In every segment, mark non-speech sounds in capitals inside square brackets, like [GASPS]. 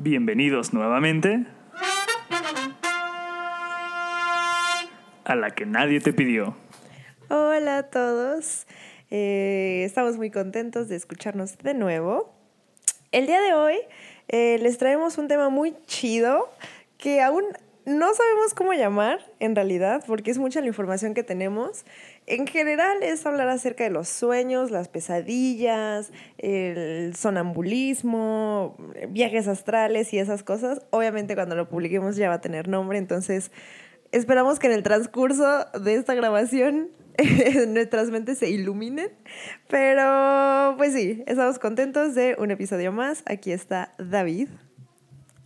Bienvenidos nuevamente a la que nadie te pidió. Hola a todos, Eh, estamos muy contentos de escucharnos de nuevo. El día de hoy eh, les traemos un tema muy chido que aún no sabemos cómo llamar en realidad porque es mucha la información que tenemos. En general es hablar acerca de los sueños, las pesadillas, el sonambulismo, viajes astrales y esas cosas. Obviamente cuando lo publiquemos ya va a tener nombre, entonces esperamos que en el transcurso de esta grabación [LAUGHS] nuestras mentes se iluminen. Pero pues sí, estamos contentos de un episodio más. Aquí está David.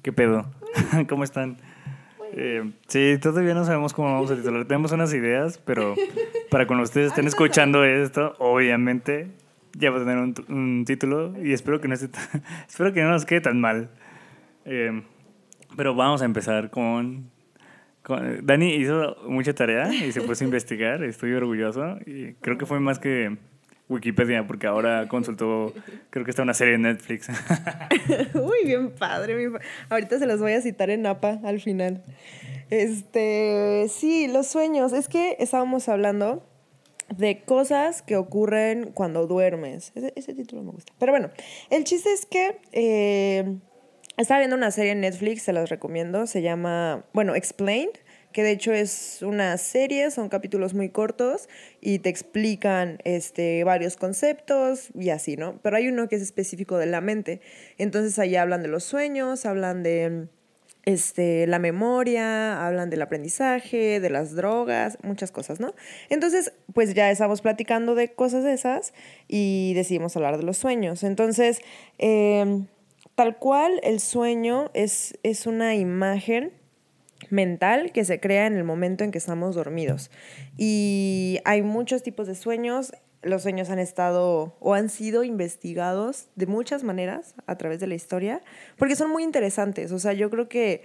¿Qué pedo? [LAUGHS] ¿Cómo están? Eh, sí, todavía no sabemos cómo vamos a titular. Tenemos unas ideas, pero para cuando ustedes estén escuchando esto, obviamente ya va a tener un, un título y espero que no esté [LAUGHS] espero que no nos quede tan mal. Eh, pero vamos a empezar con, con- Dani hizo mucha tarea y se puso a investigar. Estoy orgulloso y creo que fue más que Wikipedia porque ahora consultó, creo que está una serie de Netflix. [LAUGHS] Uy, bien padre. bien Ahorita se los voy a citar en APA al final. Este, sí, los sueños. Es que estábamos hablando de cosas que ocurren cuando duermes. Ese, ese título me gusta. Pero bueno, el chiste es que eh, estaba viendo una serie en Netflix, se las recomiendo. Se llama, bueno, Explained, que de hecho es una serie, son capítulos muy cortos y te explican este, varios conceptos y así, ¿no? Pero hay uno que es específico de la mente. Entonces ahí hablan de los sueños, hablan de este, la memoria, hablan del aprendizaje, de las drogas, muchas cosas, ¿no? Entonces, pues ya estamos platicando de cosas esas y decidimos hablar de los sueños. Entonces, eh, tal cual, el sueño es, es una imagen mental que se crea en el momento en que estamos dormidos. Y hay muchos tipos de sueños. Los sueños han estado o han sido investigados de muchas maneras a través de la historia, porque son muy interesantes. O sea, yo creo que,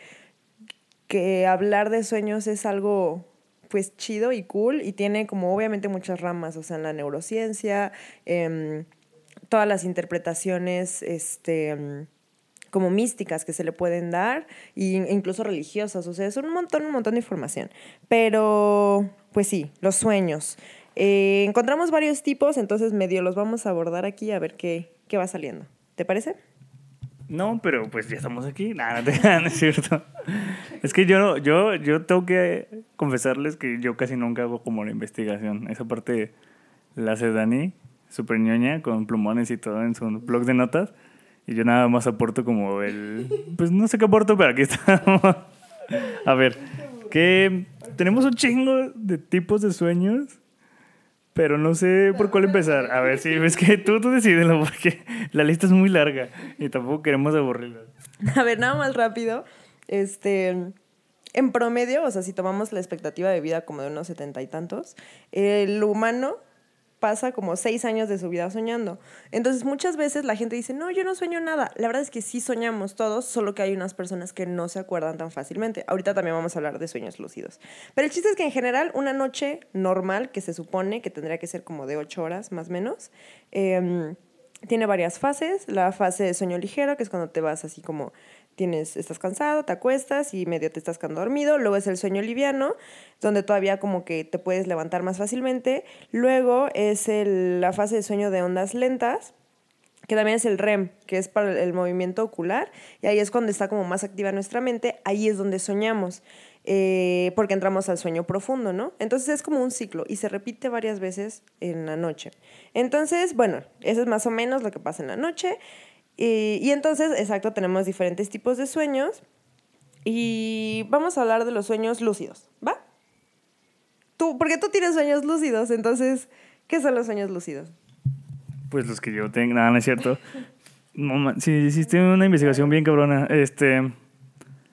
que hablar de sueños es algo pues chido y cool y tiene como obviamente muchas ramas, o sea, en la neurociencia, em, todas las interpretaciones, este... como místicas que se le pueden dar e incluso religiosas, o sea, es un montón, un montón de información. Pero, pues sí, los sueños. Eh, encontramos varios tipos, entonces medio los vamos a abordar aquí a ver qué, qué va saliendo. ¿Te parece? No, pero pues ya estamos aquí. [LAUGHS] Nada, no, no es cierto. Es que yo, yo, yo tengo que confesarles que yo casi nunca hago como la investigación. Esa parte la hace Dani, súper ñoña, con plumones y todo en su blog de notas. Y yo nada más aporto como el... Pues no sé qué aporto, pero aquí estamos. A ver, que tenemos un chingo de tipos de sueños, pero no sé por cuál empezar. A ver, sí, es que tú, tú decídelo, porque la lista es muy larga y tampoco queremos aburrirla. A ver, nada más rápido. Este, en promedio, o sea, si tomamos la expectativa de vida como de unos setenta y tantos, el humano pasa como seis años de su vida soñando. Entonces, muchas veces la gente dice, no, yo no sueño nada. La verdad es que sí soñamos todos, solo que hay unas personas que no se acuerdan tan fácilmente. Ahorita también vamos a hablar de sueños lúcidos. Pero el chiste es que en general, una noche normal, que se supone que tendría que ser como de ocho horas más o menos, em, tiene varias fases. La fase de sueño ligero, que es cuando te vas así como tienes, estás cansado, te acuestas y medio te estás quedando dormido. Luego es el sueño liviano, donde todavía como que te puedes levantar más fácilmente. Luego es el- la fase de sueño de ondas lentas, que también es el REM, que es para el movimiento ocular, y ahí es cuando está como más activa nuestra mente, ahí es donde soñamos, eh, porque entramos al sueño profundo, ¿no? Entonces es como un ciclo y se repite varias veces en la noche. Entonces, bueno, eso es más o menos lo que pasa en la noche. Y, entonces, exacto, tenemos diferentes tipos de sueños y vamos a hablar de los sueños lúcidos, ¿va? Tú, porque tú tienes sueños lúcidos, entonces, ¿qué son los sueños lúcidos? Pues los que yo tengo, nada, no es cierto. No, hiciste una investigación bien cabrona. Este,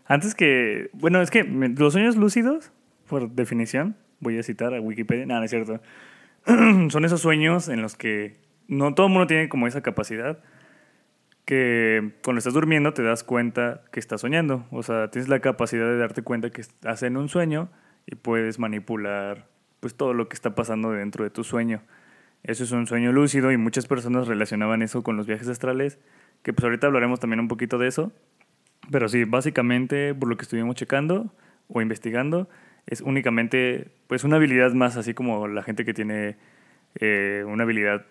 antes que, bueno, es que los sueños lúcidos, por definición, voy a citar a Wikipedia, nada, no es cierto. [CLEARS THROAT] Son esos sueños en los que no todo el mundo tiene como esa capacidad que cuando estás durmiendo te das cuenta que estás soñando. O sea, tienes la capacidad de darte cuenta que estás en un sueño y puedes manipular pues todo lo que está pasando dentro de tu sueño. Eso es un sueño lúcido y muchas personas relacionaban eso con los viajes astrales, que pues ahorita hablaremos también un poquito de eso. Pero sí, básicamente, por lo que estuvimos checando o investigando, es únicamente pues una habilidad más, así como la gente que tiene eh, una habilidad,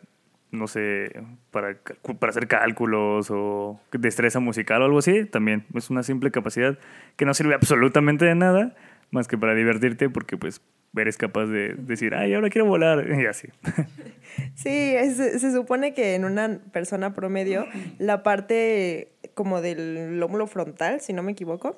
no sé, para, para hacer cálculos o destreza musical o algo así, también es una simple capacidad que no sirve absolutamente de nada, más que para divertirte, porque pues eres capaz de decir, ay, ahora quiero volar, [LAUGHS] y así. Sí, se supone que en una persona promedio, la parte como del lómulo frontal, si no me equivoco,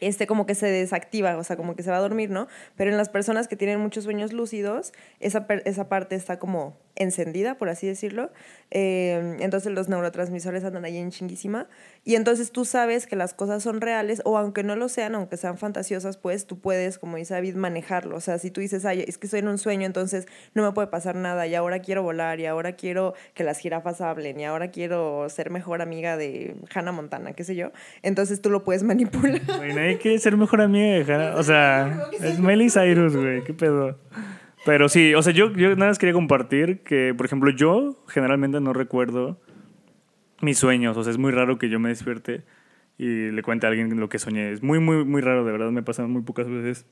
este como que se desactiva, o sea, como que se va a dormir, ¿no? Pero en las personas que tienen muchos sueños lúcidos, esa, esa parte está como encendida, por así decirlo. Eh, entonces los neurotransmisores andan ahí en chinguísima. Y entonces tú sabes que las cosas son reales, o aunque no lo sean, aunque sean fantasiosas, pues tú puedes, como dice David, manejarlo. O sea, si tú dices, ay, es que estoy en un sueño, entonces no me puede pasar nada, y ahora quiero volar, y ahora quiero que las jirafas hablen, y ahora quiero ser mejor amiga de Hannah Montana, qué sé yo. Entonces tú lo puedes manipular. hay que ser mejor amiga de Hannah. O sea, es Miley Cyrus, güey, qué pedo. Pero sí, o sea, yo, yo nada más quería compartir que, por ejemplo, yo generalmente no recuerdo mis sueños. O sea, es muy raro que yo me despierte y le cuente a alguien lo que soñé. Es muy, muy, muy raro, de verdad, me pasa muy pocas veces.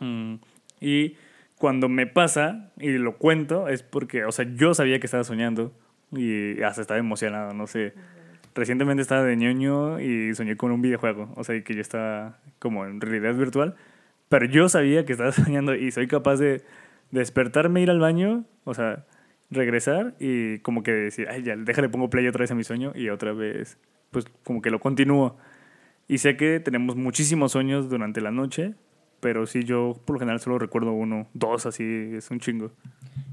Mm, y cuando me pasa y lo cuento es porque, o sea, yo sabía que estaba soñando y hasta estaba emocionado, no sé. Recientemente estaba de ñoño y soñé con un videojuego, o sea, que yo estaba como en realidad virtual, pero yo sabía que estaba [LAUGHS] soñando y soy capaz de despertarme, ir al baño, o sea, regresar y como que decir, ay, ya, déjale, pongo play otra vez a mi sueño y otra vez, pues como que lo continúo. Y sé que tenemos muchísimos sueños durante la noche, pero sí, yo por lo general solo recuerdo uno, dos, así, es un chingo.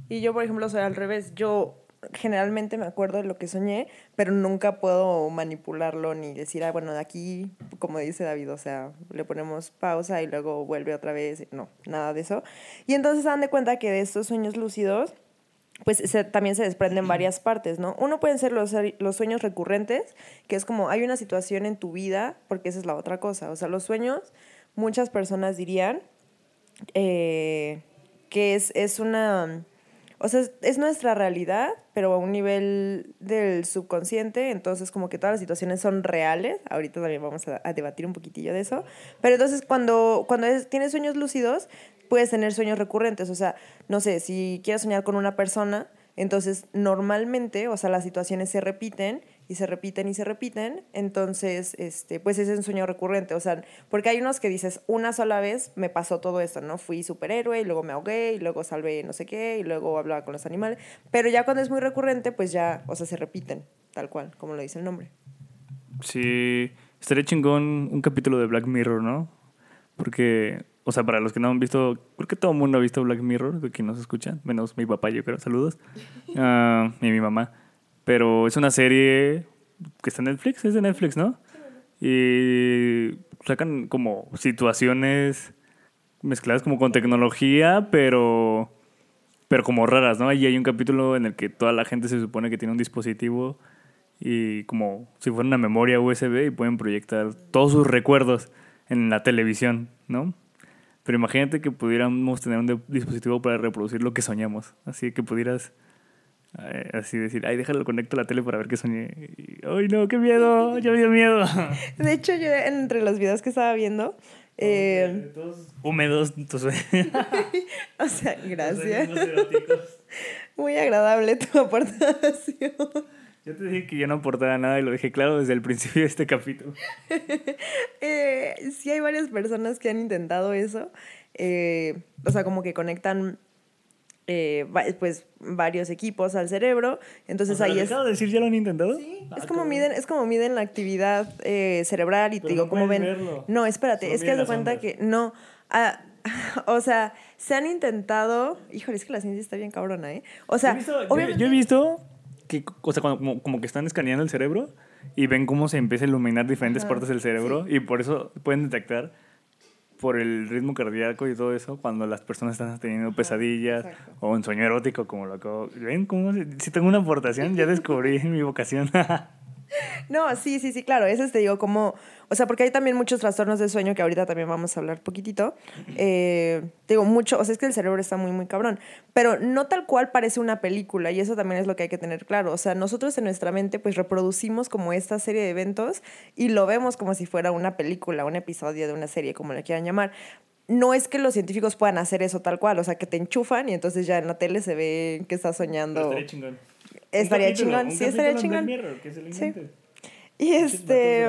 Y yo, por ejemplo, soy al revés. Yo generalmente me acuerdo de lo que soñé, pero nunca puedo manipularlo ni decir, ah, bueno, de aquí, como dice David, o sea, le ponemos pausa y luego vuelve otra vez. No, nada de eso. Y entonces se dan de cuenta que de estos sueños lúcidos, pues también se desprenden varias [CLEARS THROAT] partes, ¿no? Uno pueden ser los, los sueños recurrentes, que es como hay una situación en tu vida, porque esa es la otra cosa. O sea, los sueños, muchas personas dirían eh, que es, es una o sea, es, nuestra realidad, pero a un nivel del subconsciente, entonces como que todas las situaciones son reales. Ahorita también vamos a, debatir un poquitillo de eso. Pero entonces cuando, cuando tienes sueños lúcidos, puedes tener sueños recurrentes. O sea, no sé, si quieres soñar con una persona, entonces normalmente, o sea, las situaciones se repiten y se repiten y se repiten, entonces, este, pues es un sueño recurrente, o sea, porque hay unos que dices, una sola vez me pasó todo esto, ¿no? Fui superhéroe y luego me ahogué y luego salvé no sé qué y luego hablaba con los animales, pero ya cuando es muy recurrente, pues ya, o sea, se repiten, tal cual, como lo dice el nombre. Sí, estaría chingón un capítulo de Black Mirror, ¿no? Porque, o sea, para los que no han visto, creo que todo el mundo ha visto Black Mirror, de quien nos escuchan, menos mi papá, yo creo, saludos, uh, [LAUGHS] y mi mamá. Pero es una serie que está en Netflix, es de Netflix, ¿no? Y sacan como situaciones mezcladas como con tecnología, pero, pero como raras, ¿no? Y hay un capítulo en el que toda la gente se supone que tiene un dispositivo y como si fuera una memoria USB y pueden proyectar todos sus recuerdos en la televisión, ¿no? Pero imagínate que pudiéramos tener un dispositivo para reproducir lo que soñamos. Así que pudieras así decir, ay, déjalo conecto a la tele para ver qué soñé. ay, no, qué miedo, ya me dio miedo. [LAUGHS] De hecho, yo entre los videos que estaba viendo, eh, húmedos tus [LAUGHS] O sea, gracias. [LAUGHS] Muy agradable tu aportación. Yo te dije que yo no aportaba nada y lo dije claro desde el principio de este capítulo. eh, sí hay varias personas que han intentado eso. Eh, o sea, como que conectan eh, pues varios equipos al cerebro. Entonces ahí es. de decir ya lo han intentado? Sí. Ah, es como miden, es como miden la actividad eh, cerebral y te digo, como ven. No, espérate, es que haz de cuenta que no. Ah, [LAUGHS] o sea, se han intentado. Híjole, es que la ciencia está bien cabrona, ¿eh? O sea, yo he visto, que, o sea, como, como, que están escaneando el cerebro y ven cómo se empieza a iluminar diferentes partes del cerebro y por eso pueden detectar por el ritmo cardíaco y todo eso cuando las personas están teniendo pesadillas o un sueño erótico como lo acabo. ¿Ven cómo si tengo una aportación? Ya descubrí [LAUGHS] mi vocación. [LAUGHS] No, sí, sí, sí, claro. Ese te digo, como. O sea, porque hay también muchos trastornos de sueño que ahorita también vamos a hablar poquitito. Eh, digo, mucho. O sea, es que el cerebro está muy, muy cabrón. Pero no tal cual parece una película. Y eso también es lo que hay que tener claro. O sea, nosotros en nuestra mente, pues reproducimos como esta serie de eventos y lo vemos como si fuera una película, un episodio de una serie, como le quieran llamar no es que los científicos puedan hacer eso tal cual, o sea, que te enchufan y entonces ya en la tele se ve que estás soñando. estaría chingón. Estaría chingón, sí, estaría chingón. sí. Y este.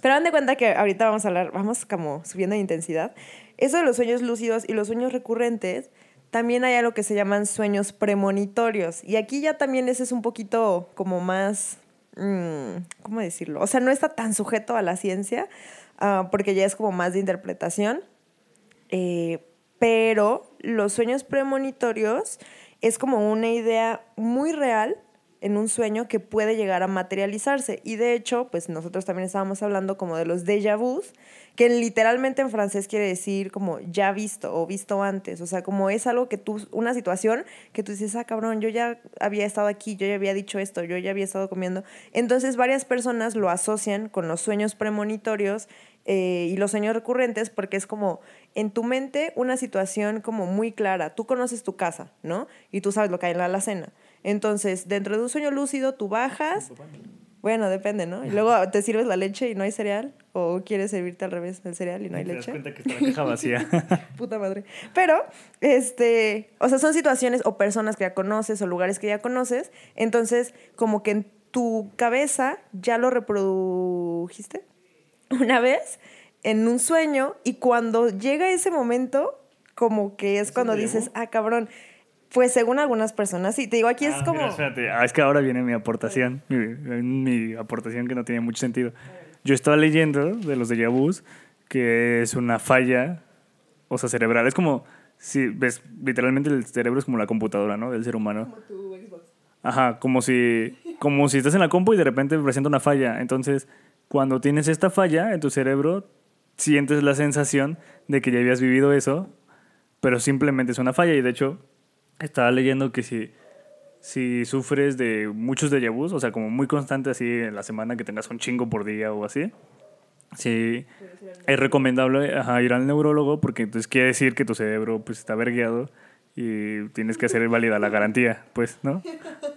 Pero dan de cuenta que ahorita vamos a hablar, vamos como subiendo de intensidad. Eso de los sueños lúcidos y los sueños recurrentes, también hay algo que se llaman sueños premonitorios. Y aquí ya también ese es un poquito como más. Mmm, ¿Cómo decirlo? O sea, no está tan sujeto a la ciencia, uh, porque ya es como más de interpretación. Eh, pero los sueños premonitorios es como una idea muy real en un sueño que puede llegar a materializarse. Y de hecho, pues nosotros también estábamos hablando como de los déjà vus, que literalmente en francés quiere decir como ya visto o visto antes. O sea, como es algo que tú, una situación que tú dices, ah, cabrón, yo ya había estado aquí, yo ya había dicho esto, yo ya había estado comiendo. Entonces varias personas lo asocian con los sueños premonitorios eh, y los sueños recurrentes porque es como en tu mente una situación como muy clara. Tú conoces tu casa, ¿no? Y tú sabes lo que hay en la alacena. Entonces, dentro de un sueño lúcido, tú bajas. Bueno, depende, ¿no? Y luego te sirves la leche y no hay cereal. O quieres servirte al revés el cereal y no hay leche. Te das cuenta que está la caja vacía. [LAUGHS] Puta madre. Pero, este, o sea, son situaciones o personas que ya conoces o lugares que ya conoces. Entonces, como que en tu cabeza ya lo reprodujiste [LAUGHS] una vez en un sueño y cuando llega ese momento, como que es cuando dices, ah, cabrón. Pues según algunas personas, sí, te digo, aquí es Ah, como... mira, espérate. Ah, es que ahora viene mi aportación. Mi, mi aportación que no tiene mucho sentido. Yo estaba leyendo de los de vus que es una falla, o sea, cerebral. Es como, si ves, literalmente el cerebro es como la computadora, ¿no? Del ser humano. Como tu Xbox. Ajá, como si, como si estás en la compu y de repente presenta una falla. Entonces, cuando tienes esta falla en tu cerebro, sientes la sensación de que ya habías vivido eso, pero simplemente es una falla. Y de hecho, estaba leyendo que si, si sufres de muchos déjà vus, o sea, como muy constante así en la semana que tengas un chingo por día o así, sí, es recomendable ajá, ir al neurólogo porque entonces quiere decir que tu cerebro pues está vergueado y tienes que hacer válida la garantía, pues, ¿no?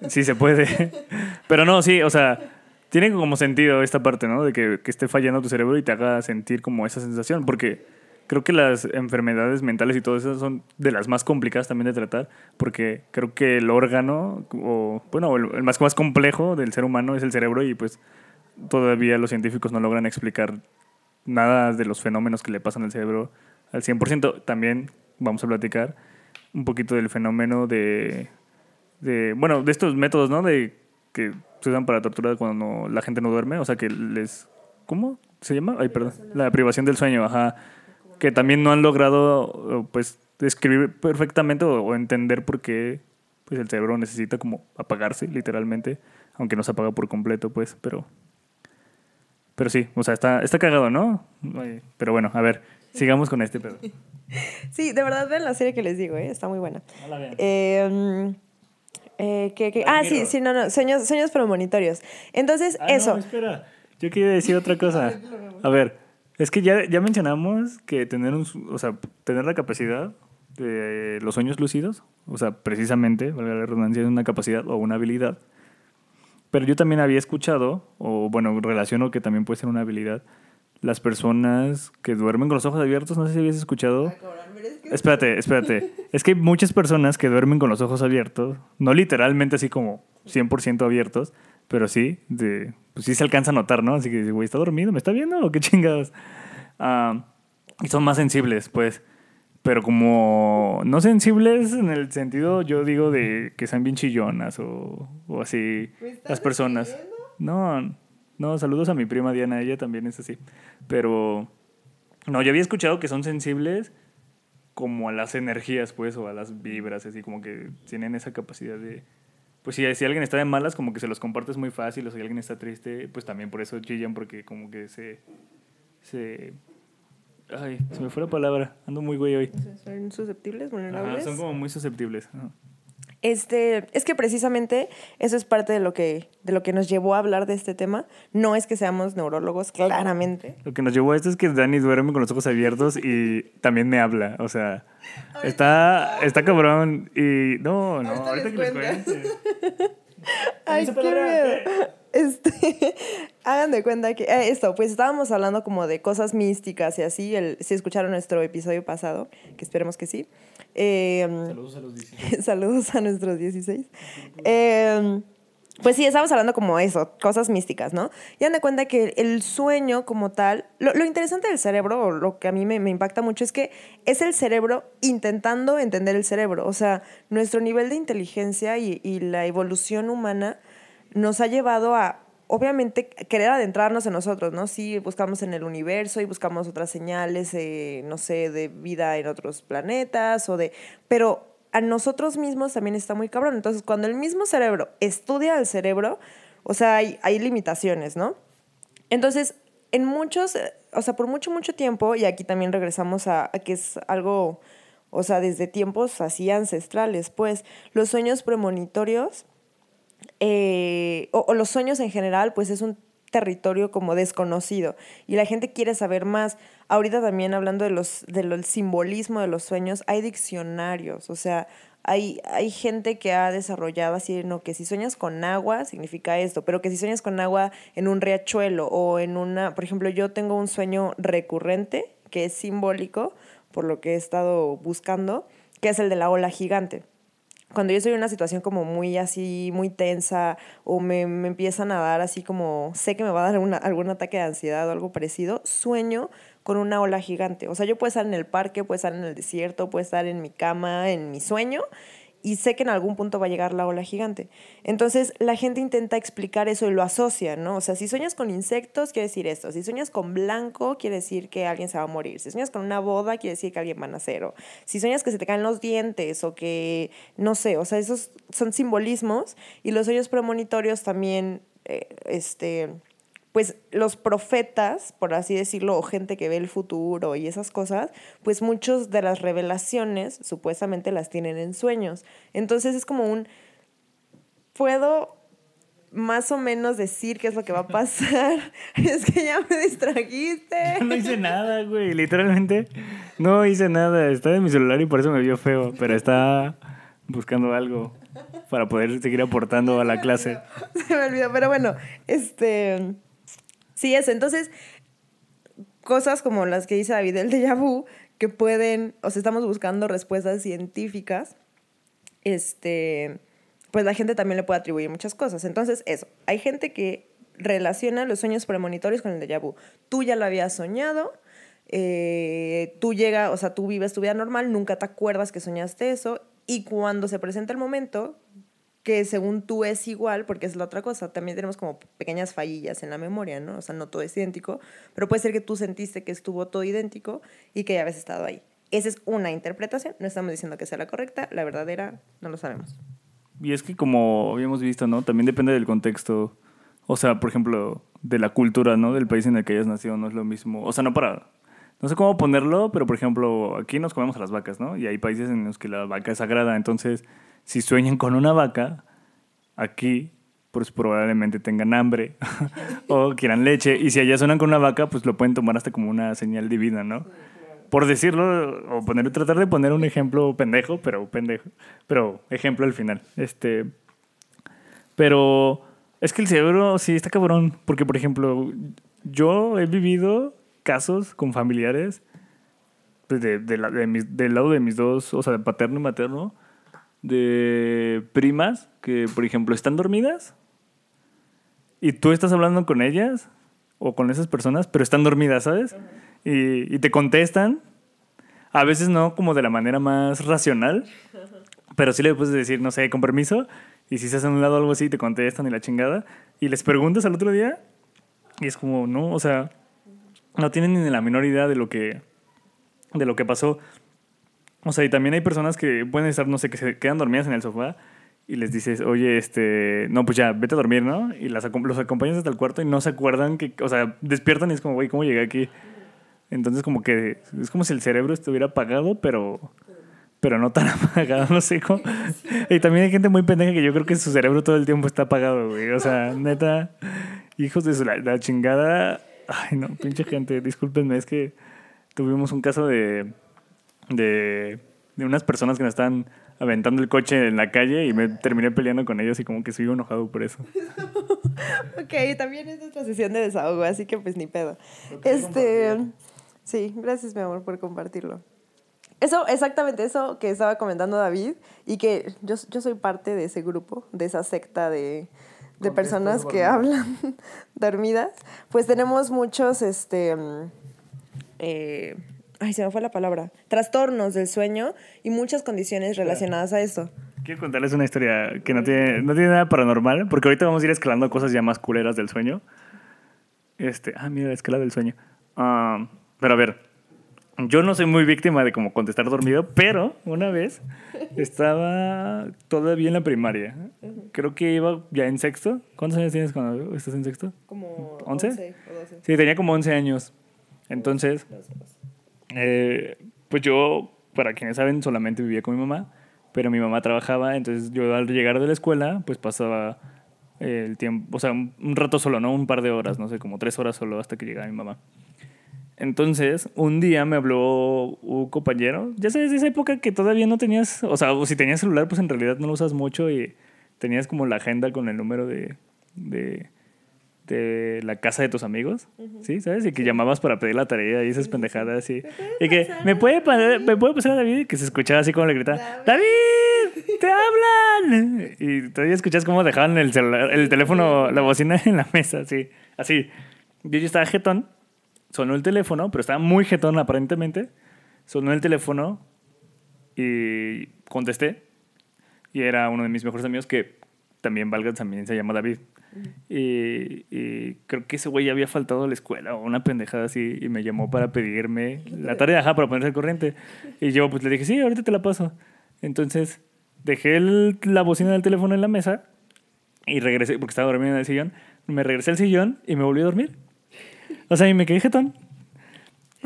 Sí se puede. [LAUGHS] Pero no, sí, o sea, tiene como sentido esta parte, ¿no? De que, que esté fallando tu cerebro y te haga sentir como esa sensación, porque creo que las enfermedades mentales y todo eso son de las más complicadas también de tratar, porque creo que el órgano, o bueno, el, más, más complejo del ser humano es el cerebro y pues todavía los científicos no logran explicar nada de los fenómenos que le pasan al cerebro al 100%. También vamos a platicar un poquito del fenómeno de, de bueno, de estos métodos, ¿no? De que se usan para torturar cuando la gente no duerme, o sea, que les ¿cómo se llama? Ay, perdón, la privación del sueño, ajá, que también no han logrado pues describir perfectamente o, o entender por qué pues el cerebro necesita como apagarse literalmente, aunque no se apaga por completo, pues, pero pero sí, o sea, está está cagado, ¿no? Pero bueno, a ver, sigamos con este pedo. [LAUGHS] Sí, de verdad vean la serie que les digo, ¿eh? está muy buena. No la vean. Eh, eh, ¿qué- qué? Ah, sí, sí, no, no, sueños, sueños premonitorios. Entonces, Ah, eso. No, espera. Yo quería decir otra cosa. [LAUGHS] A ver, es que ya, ya mencionamos que tener, un, o sea, tener la capacidad de los sueños lúcidos, o sea, precisamente, valga la redundancia, es una capacidad o una habilidad. Pero yo también había escuchado, o bueno, relaciono que también puede ser una habilidad, las personas que duermen con los ojos abiertos, no sé si habías escuchado. Espérate, espérate. Es que hay muchas personas que duermen con los ojos abiertos, no literalmente así como 100% abiertos, pero sí, de, pues sí se alcanza a notar, ¿no? Así que, güey, ¿está dormido? ¿Me está viendo o qué chingados? Ah, y son más sensibles, pues. Pero como no sensibles en el sentido, yo digo, de que sean bien chillonas o, o así las personas. No, no, saludos a mi prima Diana, ella también es así. Pero, no, yo había escuchado que son sensibles como a las energías, pues, o a las vibras, así como que tienen esa capacidad de... Pues si, si alguien está de malas, como que se los compartes muy fácil, o si alguien está triste, pues también por eso chillan, porque como que se... se ay, se me fue la palabra, ando muy güey hoy. Son susceptibles, Ajá, vulnerables. son como muy susceptibles. ajá. Este, es que precisamente eso es parte de lo que de lo que nos llevó a hablar de este tema. No es que seamos neurólogos, claramente. Lo que nos llevó a esto es que Dani duerme con los ojos abiertos y también me habla. O sea, está, está cabrón. Y no, no, ahorita, que les cuente. [LAUGHS] Ay, qué miedo. Este, [LAUGHS] hagan de cuenta que eh, esto, pues estábamos hablando como de cosas místicas y así. El, si escucharon nuestro episodio pasado, que esperemos que sí. Em, saludos a los 16. [LAUGHS] saludos a nuestros 16. Em, pues sí, estábamos hablando como eso, cosas místicas, ¿no? Y dan de cuenta que el sueño como tal, lo, lo interesante del cerebro, o lo que a mí me, me, impacta mucho, es que es el cerebro intentando entender el cerebro. O sea, nuestro nivel de inteligencia y, y la evolución humana nos ha llevado a, obviamente, querer adentrarnos en nosotros, ¿no? Sí, buscamos en el universo y buscamos otras señales, eh, no sé, de vida en otros planetas o de... Pero a nosotros mismos también está muy cabrón. Entonces, cuando el mismo cerebro estudia al cerebro, o sea, hay, limitaciones, ¿no? Entonces, en muchos, o sea, por mucho, mucho tiempo, y aquí también regresamos a, a que es algo, o sea, desde tiempos así ancestrales, pues, los sueños premonitorios eh, o, los sueños en general, pues es un territorio como desconocido y la gente quiere saber más. Ahorita también hablando de los, del simbolismo de los sueños, hay diccionarios, o sea, hay, hay gente que ha desarrollado así, no, que si sueñas con agua significa esto, pero que si sueñas con agua en un riachuelo o en una, por ejemplo, yo tengo un sueño recurrente que es simbólico, por lo que he estado buscando, que es el de la ola gigante cuando yo estoy en una situación como muy así, muy tensa, o me, me empiezan a dar así como, sé que me va a dar algún ataque de ansiedad o algo parecido, sueño con una ola gigante. O sea, yo puedo estar en el parque, puedo estar en el desierto, puedo estar en mi cama, en mi sueño, y sé que en algún punto va a llegar la ola gigante. Entonces la gente intenta explicar eso y lo asocia, ¿no? O sea, si sueñas con insectos, quiere decir esto. Si sueñas con blanco, quiere decir que alguien se va a morir. Si sueñas con una boda, quiere decir que alguien va a nacer. O si sueñas que se te caen los dientes o que, no sé, o sea, esos son simbolismos y los sueños premonitorios también, eh, este pues los profetas, por así decirlo, o gente que ve el futuro y esas cosas, pues muchos de las revelaciones supuestamente las tienen en sueños. Entonces es como un, puedo más o menos decir qué es lo que va a pasar. [LAUGHS] es que ya me distrajiste. [LAUGHS] no hice nada, güey, literalmente no hice nada. Está en mi celular y por eso me vio feo, pero está buscando algo para poder seguir aportando a la clase. [LAUGHS] Se me olvidó, pero bueno, este Sí, eso. Entonces, cosas como las que dice David del déjà vu, que pueden, o sea, estamos buscando respuestas científicas, este, pues la gente también le puede atribuir muchas cosas. Entonces, eso, hay gente que relaciona los sueños premonitorios con el déjà vu. Tú ya lo habías soñado, eh, tú llegas, o sea, tú vives tu vida normal, nunca te acuerdas que soñaste eso, y cuando se presenta el momento, que según tú es igual, porque es la otra cosa, también tenemos como pequeñas fallillas en la memoria, ¿no? O sea, no todo es idéntico, pero puede ser que tú sentiste que estuvo todo idéntico y que ya habías estado ahí. Esa es una interpretación, no estamos diciendo que sea la correcta, la verdadera no lo sabemos. Y es que como habíamos visto, ¿no? También depende del contexto, o sea, por ejemplo, de la cultura, ¿no? Del país en el que hayas nacido, no es lo mismo, o sea, no para... No sé cómo ponerlo, pero por ejemplo, aquí nos comemos a las vacas, ¿no? Y hay países en los que la vaca es sagrada, entonces si sueñan con una vaca, aquí pues probablemente tengan hambre [LAUGHS] o quieran leche. Y si allá suenan con una vaca, pues lo pueden tomar hasta como una señal divina, ¿no? Por decirlo, o poner, tratar de poner un ejemplo pendejo, pero pendejo, pero ejemplo al final. Este, pero es que el cerebro sí está cabrón, porque por ejemplo, yo he vivido casos con familiares pues, de, de, de del lado de mis dos, o sea, paterno y materno, de primas que, por ejemplo, están dormidas y tú estás hablando con ellas o con esas personas, pero están dormidas, ¿sabes? Y, y, te contestan, a veces no como de la manera más racional, [LAUGHS] pero sí le puedes decir, no sé, con permiso, y si se hacen un lado algo así, te contestan y la chingada, y les preguntas al otro día, y es como, no, o sea, no tienen ni la menor idea de lo que, de lo que pasó. O sea, y también hay personas que pueden estar, no sé, que se quedan dormidas en el sofá y les dices, oye, este, no, pues ya, vete a dormir, ¿no? Y las, los acompañas hasta el cuarto y no se acuerdan que, o sea, despiertan y es como, güey, ¿cómo llegué aquí? Entonces, como que es como si el cerebro estuviera apagado, pero, pero no tan [LAUGHS] apagado, no sé cómo. Y también hay gente muy pendeja que yo creo que su cerebro todo el tiempo está apagado, güey. O sea, neta, hijos de la chingada. Ay, no, pinche gente, discúlpenme, es que tuvimos un caso de, de, de unas personas que nos estaban aventando el coche en la calle y me terminé peleando con ellos y como que sigo enojado por eso. [LAUGHS] Ok, también es nuestra sesión de desahogo, así que pues ni pedo. Este, sí, gracias mi amor por compartirlo. Eso, exactamente eso que estaba comentando David y que yo, yo soy parte de ese grupo, de esa secta de, de personas que hablan [LAUGHS] dormidas. Pues tenemos muchos, este, mm, eh, ay, se me fue la palabra, trastornos del sueño y muchas condiciones relacionadas a eso. Quiero contarles una historia que no tiene, no tiene nada paranormal, porque ahorita vamos a ir escalando cosas ya más culeras del sueño. Este, ah, mira, la escala del sueño. Ah, pero a ver, yo no soy muy víctima de como contestar dormido, pero una vez [LAUGHS] estaba todavía en la primaria. Creo que iba ya en sexto. ¿Cuántos años tienes cuando estás en sexto? Como ¿Once? 11 o 12. Sí, tenía como 11 años. Entonces, eh, pues yo, para quienes saben, solamente vivía con mi mamá, pero mi mamá trabajaba, entonces yo al llegar de la escuela, pues pasaba el tiempo, o sea, un, rato solo, ¿no? Un par de horas, no sé, como tres horas solo hasta que llegaba mi mamá. Entonces, un día me habló un compañero, ya sabes, de esa época que todavía no tenías, o sea, si tenías celular, pues en realidad no lo usas mucho y tenías como la agenda con el número de, de la casa de tus amigos, ¿sí? ¿Sabes? Y que llamabas para pedir la tarea y esas pendejadas y, y que me puede, pa- me puede pasar a David y que se escuchaba así como le gritaba, David, te hablan. Y todavía escuchas cómo dejaban el celular, el teléfono, la bocina en la mesa, así, así. Yo ya estaba jetón, sonó el teléfono, pero estaba muy jetón aparentemente. Sonó el teléfono y contesté. Y era uno de mis mejores amigos que también valga, también se llama David. Y, y creo que ese güey ya había faltado a la escuela o una pendejada así y me llamó para pedirme la tarea, ajá, para ponerse al corriente. Y yo pues le dije, sí, ahorita te la paso. Entonces dejé el- la bocina del teléfono en la mesa y regresé, porque estaba dormido en el sillón, me regresé al sillón y me volví a dormir. O sea, y me quedé jetón.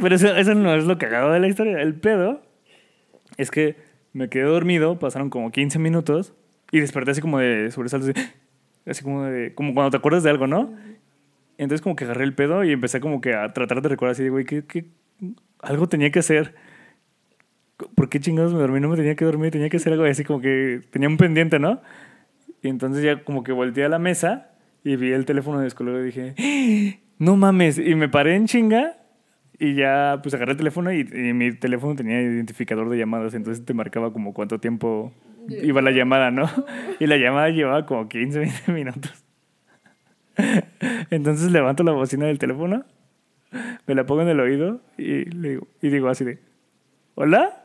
Pero eso, eso no es lo cagado de la historia. El pedo es que me quedé dormido, pasaron como 15 minutos y desperté así como de sobresaltos. Así, así como de. Como cuando te acuerdas de algo, ¿no? Entonces, como que agarré el pedo y empecé como que a tratar de recordar así, de, güey, que, que algo tenía que hacer. ¿Por qué chingados me dormí? No me tenía que dormir, tenía que hacer algo así como que tenía un pendiente, ¿no? Y entonces ya como que volteé a la mesa y vi el teléfono descolgado y dije, ¡Ah! no mames. Y me paré en chinga y ya pues agarré el teléfono y, y mi teléfono tenía identificador de llamadas, entonces te marcaba como cuánto tiempo iba la llamada, ¿no? Y la llamada llevaba como 15, 20 minutos. Entonces levanto la bocina del teléfono, me la pongo en el oído y, le digo, y digo así de, ¿hola?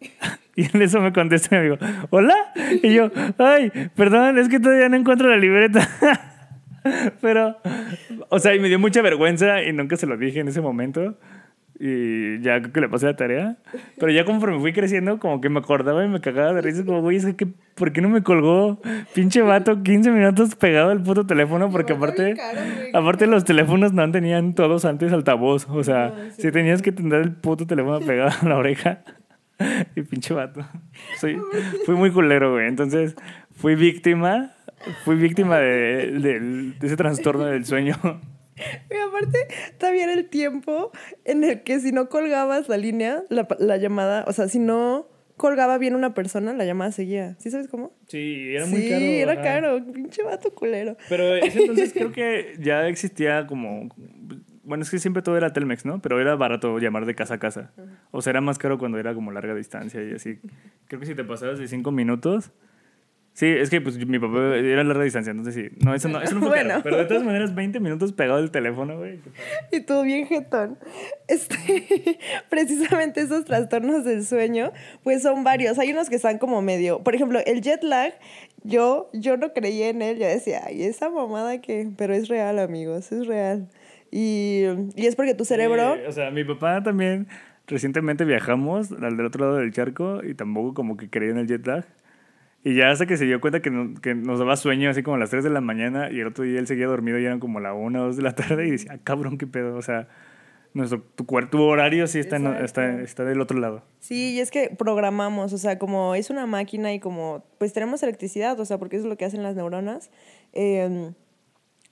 [LAUGHS] Y en eso me contesta mi amigo, ¿hola? Y yo, ay, perdón, es que todavía no encuentro la libreta. [LAUGHS] Pero, o sea, y me dio mucha vergüenza y nunca se lo dije en ese momento. Y ya creo que le pasé la tarea. Pero ya conforme fui creciendo, como que me acordaba y me cagaba de risa. Como, güey, es que, ¿por qué no me colgó? Pinche vato, 15 minutos pegado al puto teléfono. Porque aparte, aparte los teléfonos no tenían todos antes altavoz. O sea, No, sí. si tenías que tener el puto teléfono pegado a la oreja. [LAUGHS] Y pinche vato. Soy, [LAUGHS] fui muy culero, güey. Entonces, fui víctima. Fui víctima de, de- de ese trastorno del sueño. [LAUGHS] [LAUGHS] Y aparte, también el tiempo en el que si no colgabas la línea, la, la llamada, o sea, si no colgaba bien una persona, la llamada seguía. ¿Sí sabes cómo? Sí, era sí, muy caro. era ajá. caro. Pinche vato culero. Pero ese entonces creo [LAUGHS] que ya existía como... Bueno, es que siempre todo era Telmex, ¿no? Pero era barato llamar de casa a casa. O sea, era más caro cuando era como larga distancia y así. Creo que si te pasabas de cinco minutos... Sí, es que pues mi papá era larga distancia, entonces sí. No, eso no, eso no fue Bueno. caro. Pero de todas maneras, 20 minutos pegado al teléfono, güey. Y todo bien jetón. Este, [LAUGHS] precisamente esos trastornos del sueño, pues son varios. Hay unos que están como medio. Por ejemplo, el jet lag, yo, yo no creía en él. Yo decía, ay, esa mamada que. Pero es real, amigos, es real. Y, y es porque tu cerebro. Eh, o sea, mi papá también... Recientemente viajamos al del otro lado del charco y tampoco como que creía en el jet lag. Y ya hasta que se dio cuenta que, no- que nos daba sueño así como a las 3 de la mañana y el otro día él seguía dormido y eran como la 1 o 2 de la [LAUGHS] tarde y decía, ah, cabrón, qué pedo. O sea, nuestro, tu, tu horario sí está, en- está, está del otro lado. Sí, y es que programamos, o sea, como es una máquina y como, pues tenemos electricidad, o sea, porque eso es lo que hacen las neuronas. eh,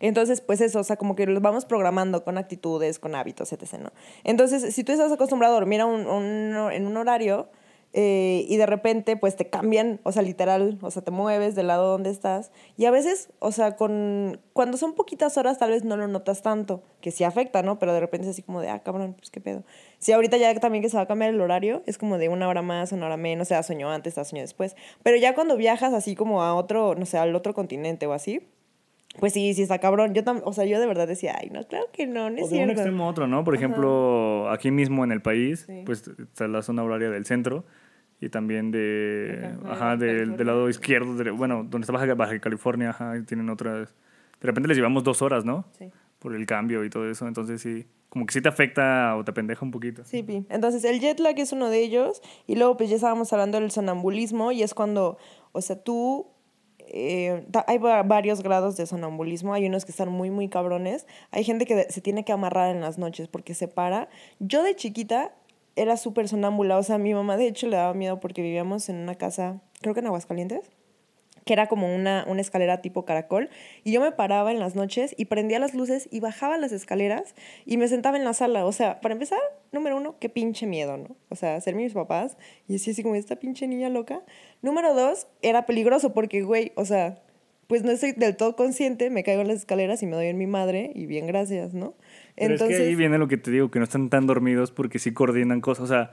entonces, pues eso, o sea, como que los vamos programando con actitudes, con hábitos, etc., ¿no? Entonces, si tú estás acostumbrado a dormir a un- un- en un horario eh, y de repente, pues te cambian, o sea, literal, o sea, te mueves del lado donde estás. Y a veces, o sea, con, cuando son poquitas horas, tal vez no lo notas tanto, que sí afecta, ¿no? Pero de repente es así como de, ah, cabrón, pues qué pedo. Si ahorita ya también que se va a cambiar el horario, es como de una hora más, una hora menos, o sea, soñó antes, te soñó después. Pero ya cuando viajas así como a otro, no sé, al otro continente o así, pues sí, sí está cabrón. Yo o sea, yo de verdad decía, ay, no, claro que no, no es O de un cierto. extremo a otro, ¿no? Por ejemplo, aquí mismo en el país, Sí. pues está la zona horaria del centro y también de, ajá, ah, del, del lado izquierdo, de- bueno, donde está Baja, Baja California, ajá, y tienen otras. De repente les llevamos dos horas, ¿no? Sí. Por el cambio y todo eso, entonces sí, como que sí te afecta o te pendeja un poquito. Sí, Pi. Entonces, el jet lag es uno de ellos. Y luego, pues ya estábamos hablando del sonambulismo. Y es cuando, o sea, tú. Eh, hay va- varios grados de sonambulismo. Hay unos que están muy, muy cabrones. Hay gente que se tiene que amarrar en las noches porque se para. Yo de chiquita era súper sonámbula. O sea, mi mamá, de hecho, le daba miedo porque vivíamos en una casa, creo que en Aguascalientes que era como una, una escalera tipo caracol, y yo me paraba en las noches y prendía las luces y bajaba las escaleras y me sentaba en la sala. O sea, para empezar, número uno, qué pinche miedo, ¿no? O sea, ser mis papás y decía así como esta pinche niña loca. Número dos, era peligroso porque, güey, o sea, pues no estoy del todo consciente, me caigo en las escaleras y me doy en mi madre y bien gracias, ¿no? Pero es que ahí viene lo que te digo, que no están tan dormidos porque sí coordinan cosas, o sea,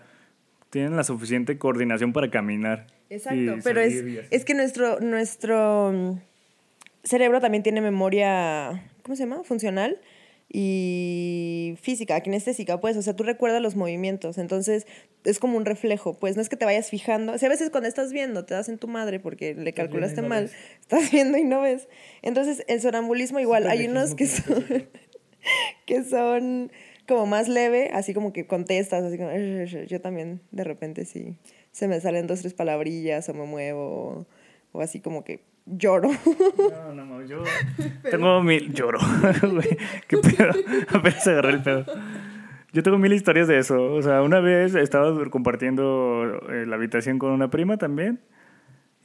tienen la suficiente coordinación para caminar. Exacto, pero es, que nuestro, nuestro mm, cerebro también tiene memoria, ¿cómo se llama? Funcional y física, kinestésica, pues, o sea, tú recuerdas los movimientos, entonces es como un reflejo, pues, no es que te vayas fijando, o sea, a veces cuando estás viendo, te das en tu madre porque le calculaste no mal, ves. estás [LAUGHS] viendo y no ves. Entonces, el sonambulismo igual, hay unos que pendejismo son, [LAUGHS] que son como más leve, así como que contestas, así como, yo también de repente sí, se me salen dos, tres palabrillas o me muevo o, así como que lloro. [LAUGHS] No, no, no, yo tengo mil... Lloro. [LAUGHS] ¿Qué pedo? [LAUGHS] Apenas agarré el pedo. Yo tengo mil historias de eso. O sea, una vez estaba compartiendo eh, la habitación con una prima también.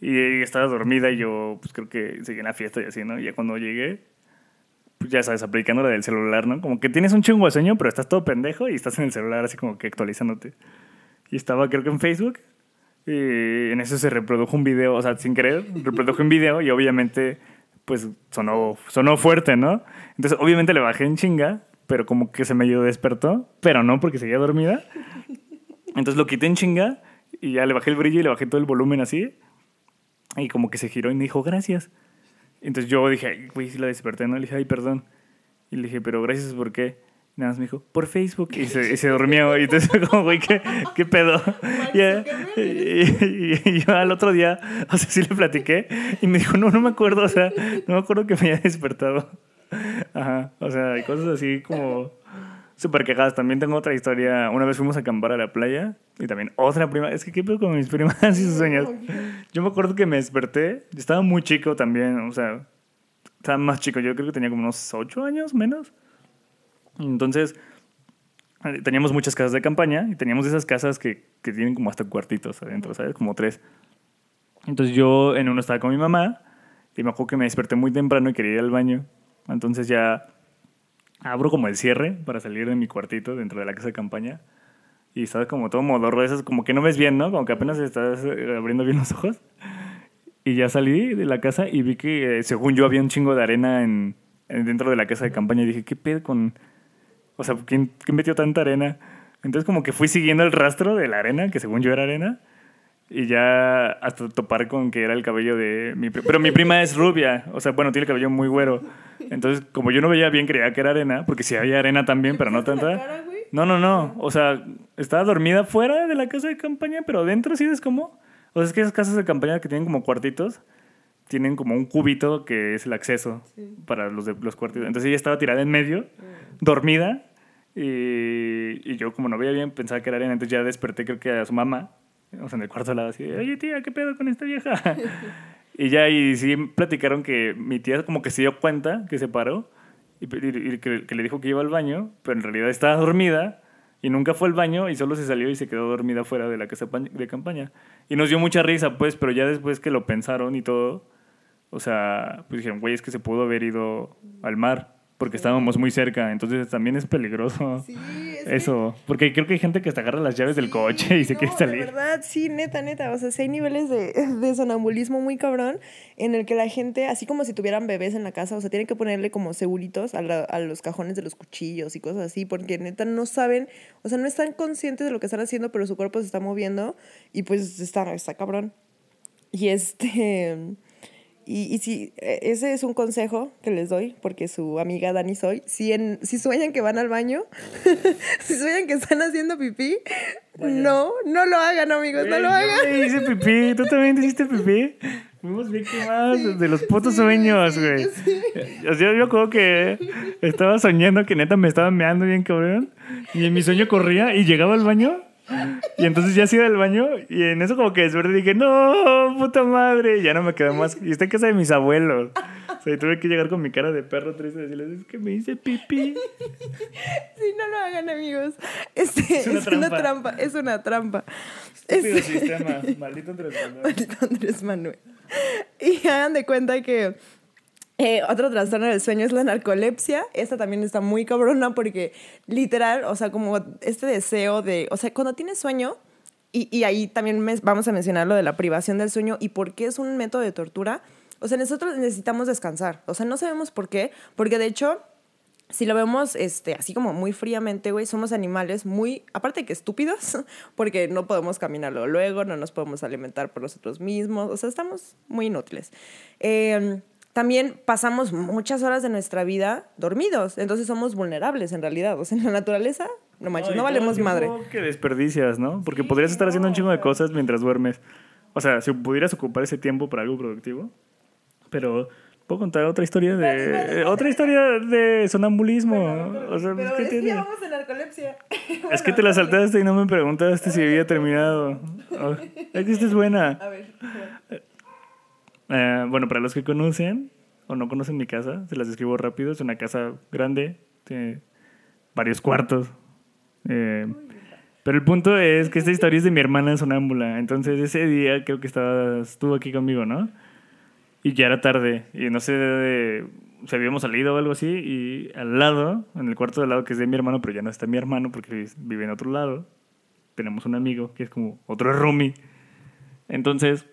Y estaba dormida y yo, pues creo que seguí en la fiesta y así, ¿no? Y ya cuando llegué, ya sabes, aplicando la del celular, ¿no? Como que tienes un chingo de sueño, pero estás todo pendejo y estás en el celular así como que actualizándote. Y estaba creo que en Facebook y en eso se reprodujo un video, o sea, sin querer, reprodujo un video y obviamente pues sonó, sonó fuerte, ¿no? Entonces obviamente le bajé en chinga, pero como que se medio despertó, pero no porque seguía dormida. Entonces lo quité en chinga y ya le bajé el brillo y le bajé todo el volumen así. Y como que se giró y me dijo, gracias. Entonces yo dije, "Ay, güey, sí la desperté, ¿no? Le dije, ay, perdón. Y le dije, pero gracias, ¿por qué? Y nada más me dijo, por Facebook. Y se, y se durmió. Y entonces, como, güey, ¿qué, qué pedo? Y, y- y yo al otro día, o sea, sí le platiqué. Y me dijo, no, no me acuerdo. O sea, no me acuerdo que me haya despertado. Ajá. O sea, hay cosas así como súper quejadas. También tengo otra historia. Una vez fuimos a acampar a la playa. Y también otra prima. Es que, ¿qué pedo con mis primas y sus sueños? Yo me acuerdo que me desperté. Yo estaba muy chico también. O sea, estaba más chico. Yo creo que tenía como unos ocho años menos. Entonces, teníamos muchas casas de campaña y teníamos esas casas que, que tienen como hasta cuartitos adentro, ¿sabes? Como tres. Entonces yo en uno estaba con mi mamá y me acuerdo que me desperté muy temprano y quería ir al baño. Entonces ya abro como el cierre para salir de mi cuartito dentro de la casa de campaña y estaba como todo modorro de esas, como que no ves bien, ¿no? Como que apenas estás eh, abriendo bien los ojos. Y ya salí de la casa y vi que, eh, según yo, había un chingo de arena en, en- dentro de la casa de campaña. Y dije, ¿qué pedo con...? O sea, ¿quién, ¿quién metió tanta arena? Entonces como que fui siguiendo el rastro de la arena, que según yo era arena. Y ya hasta topar con que era el cabello de mi prima. Pero mi prima es rubia. O sea, bueno, tiene el cabello muy güero. Entonces, como yo no veía bien, creía que era arena. Porque sí había arena también, pero no tanta. No, no, no. O sea, estaba dormida fuera de la casa de campaña, pero dentro sí es como... O sea, es que esas casas de campaña que tienen como cuartitos, tienen como un cubito que es el acceso para los, de, los cuartitos. Entonces ella estaba tirada en medio, dormida, y, y yo como no veía bien pensaba que era arena, entonces ya desperté creo que a su mamá, o sea, en el cuarto lado, así, oye tía, ¿qué pedo con esta vieja? [LAUGHS] y ya y sí platicaron que mi tía como que se dio cuenta que se paró y, y- y que, que le dijo que iba al baño, pero en realidad estaba dormida y nunca fue al baño y solo se salió y se quedó dormida fuera de la casa de campaña. Y nos dio mucha risa, pues, pero ya después que lo pensaron y todo, o sea, pues dijeron, güey, es que se pudo haber ido al mar porque estábamos muy cerca, entonces también es peligroso. [LAUGHS] Sí, es que- Eso, porque creo que hay gente que hasta agarra las llaves del coche y se No, quiere De salir. verdad, sí, neta, neta. O sea, sí hay niveles de, de sonambulismo muy cabrón en el que la gente, así como si tuvieran bebés en la casa, o sea, tienen que ponerle como seguritos a, la- a los cajones de los cuchillos y cosas así, porque neta no saben, o sea, no están conscientes de lo que están haciendo, pero su cuerpo se está moviendo y pues está, está cabrón. Y este. Y, y sí, e- ese es un consejo que les doy, porque su amiga Dani soy. Si, en, si sueñan que van al baño, [LAUGHS] si sueñan que están haciendo pipí, no, no lo hagan, amigos, no lo yo hagan. me hice pipí, tú también te hiciste pipí. Fuimos víctimas de los putos sueños, güey. O sea, yo creo que estaba soñando que neta me estaba meando bien cabrón. Y en mi sueño corría y llegaba al baño. Y entonces ya se iba al baño. Y en eso como que desperté y dije, no, puta madre. Ya no me quedó más. Y está en casa de mis abuelos. O sea, y tuve que llegar con mi cara de perro triste y decirles, es que me hice pipí. Sí, no lo hagan, amigos. Este, es, una una, trampa. trampa. es una trampa. Este- sistema. Maldito Andrés Manuel. [LAUGHS] Maldito Andrés Manuel. Y hagan de cuenta que eh, otro trastorno del sueño es la narcolepsia. Esta también está muy cabrona porque literal, o sea, como este deseo de, o sea, cuando tienes sueño, y, y ahí también mes- vamos a mencionar lo de la privación del sueño y por qué es un método de tortura. O sea, nosotros necesitamos descansar. O sea, no sabemos por qué, porque de hecho si lo vemos este, así como muy fríamente, güey, somos animales muy, aparte que estúpidos, [LAUGHS] porque no podemos caminarlo luego, no nos podemos alimentar por nosotros mismos, o sea, estamos muy inútiles. Eh, también pasamos muchas horas de nuestra vida dormidos, entonces somos vulnerables en realidad, o sea, en la naturaleza, no manches, no, el valemos madre. que desperdicias, ¿no? Porque Sí, podrías estar haciendo un no, chingo de cosas mientras duermes. O sea, si pudieras ocupar ese tiempo para algo productivo. Pero puedo contar otra historia de otra historia de sonambulismo. o sea, pues, Pero ¿qué es que tiene? vamos narcolepsia. [LAUGHS] Es que te la saltaste y no me preguntaste si había terminado. [LAUGHS] Oh, es que esta es buena. A ver, Eh, bueno, para los que conocen o no conocen mi casa, se las describo rápido. Es una casa grande, tiene varios cuartos. Eh, pero el punto es que esta historia es de mi hermana sonámbula. Entonces ese día creo que estaba, estuvo aquí conmigo, ¿no? Y ya era tarde. Y no sé de, si habíamos salido o algo así. Y al lado, en el cuarto de al lado que es de mi hermano, pero ya no está mi hermano porque vive en otro lado. Tenemos un amigo que es como otro roomie. Entonces,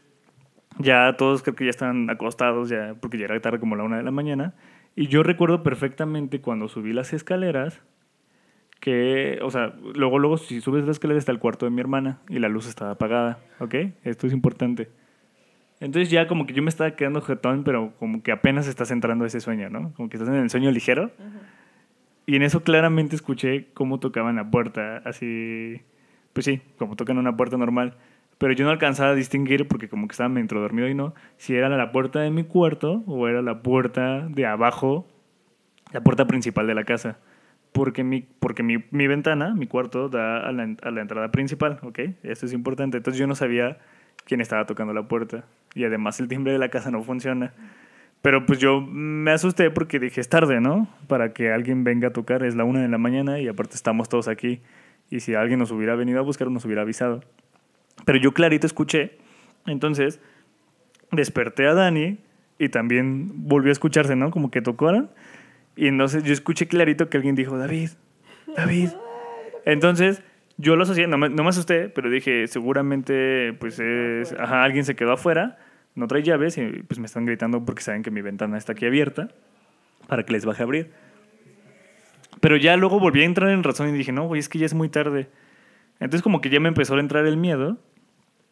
ya todos creo que ya están acostados, ya, porque ya era tarde como la una de la mañana. Y yo recuerdo perfectamente cuando subí las escaleras, que, o sea, luego, luego, si subes las escaleras está el cuarto de mi hermana y la luz estaba apagada, ¿ok? Esto es importante. Entonces ya como que yo me estaba quedando jetón, pero como que apenas estás entrando a ese sueño, ¿no? Como que estás en el sueño ligero. Y en eso claramente escuché cómo tocaban la puerta, así, pues sí, como tocan una puerta normal. Pero yo no alcanzaba a distinguir, porque como que estaba medio dormido y no, si era la puerta de mi cuarto o era la puerta de abajo, la puerta principal de la casa. Porque mi, porque mi, mi ventana, mi cuarto, da a la, a la entrada principal, ¿ok? Esto es importante. Entonces yo no sabía quién estaba tocando la puerta. Y además el timbre de la casa no funciona. Pero pues yo me asusté porque dije, es tarde, ¿no? Para que alguien venga a tocar, es la una de la mañana y aparte estamos todos aquí. Y si alguien nos hubiera venido a buscar, nos hubiera avisado. Pero yo clarito escuché. Entonces desperté a Dani y también volvió a escucharse, ¿no? Como que tocaron. Y entonces yo escuché clarito que alguien dijo, David, David. Entonces yo lo asocié, no me, no me asusté, pero dije, seguramente pues es, ajá, alguien se quedó afuera, no trae llaves y pues me están gritando porque saben que mi ventana está aquí abierta para que les baje a abrir. Pero ya luego volví a entrar en razón y dije, no, güey, es que ya es muy tarde. Entonces como que ya me empezó a entrar el miedo.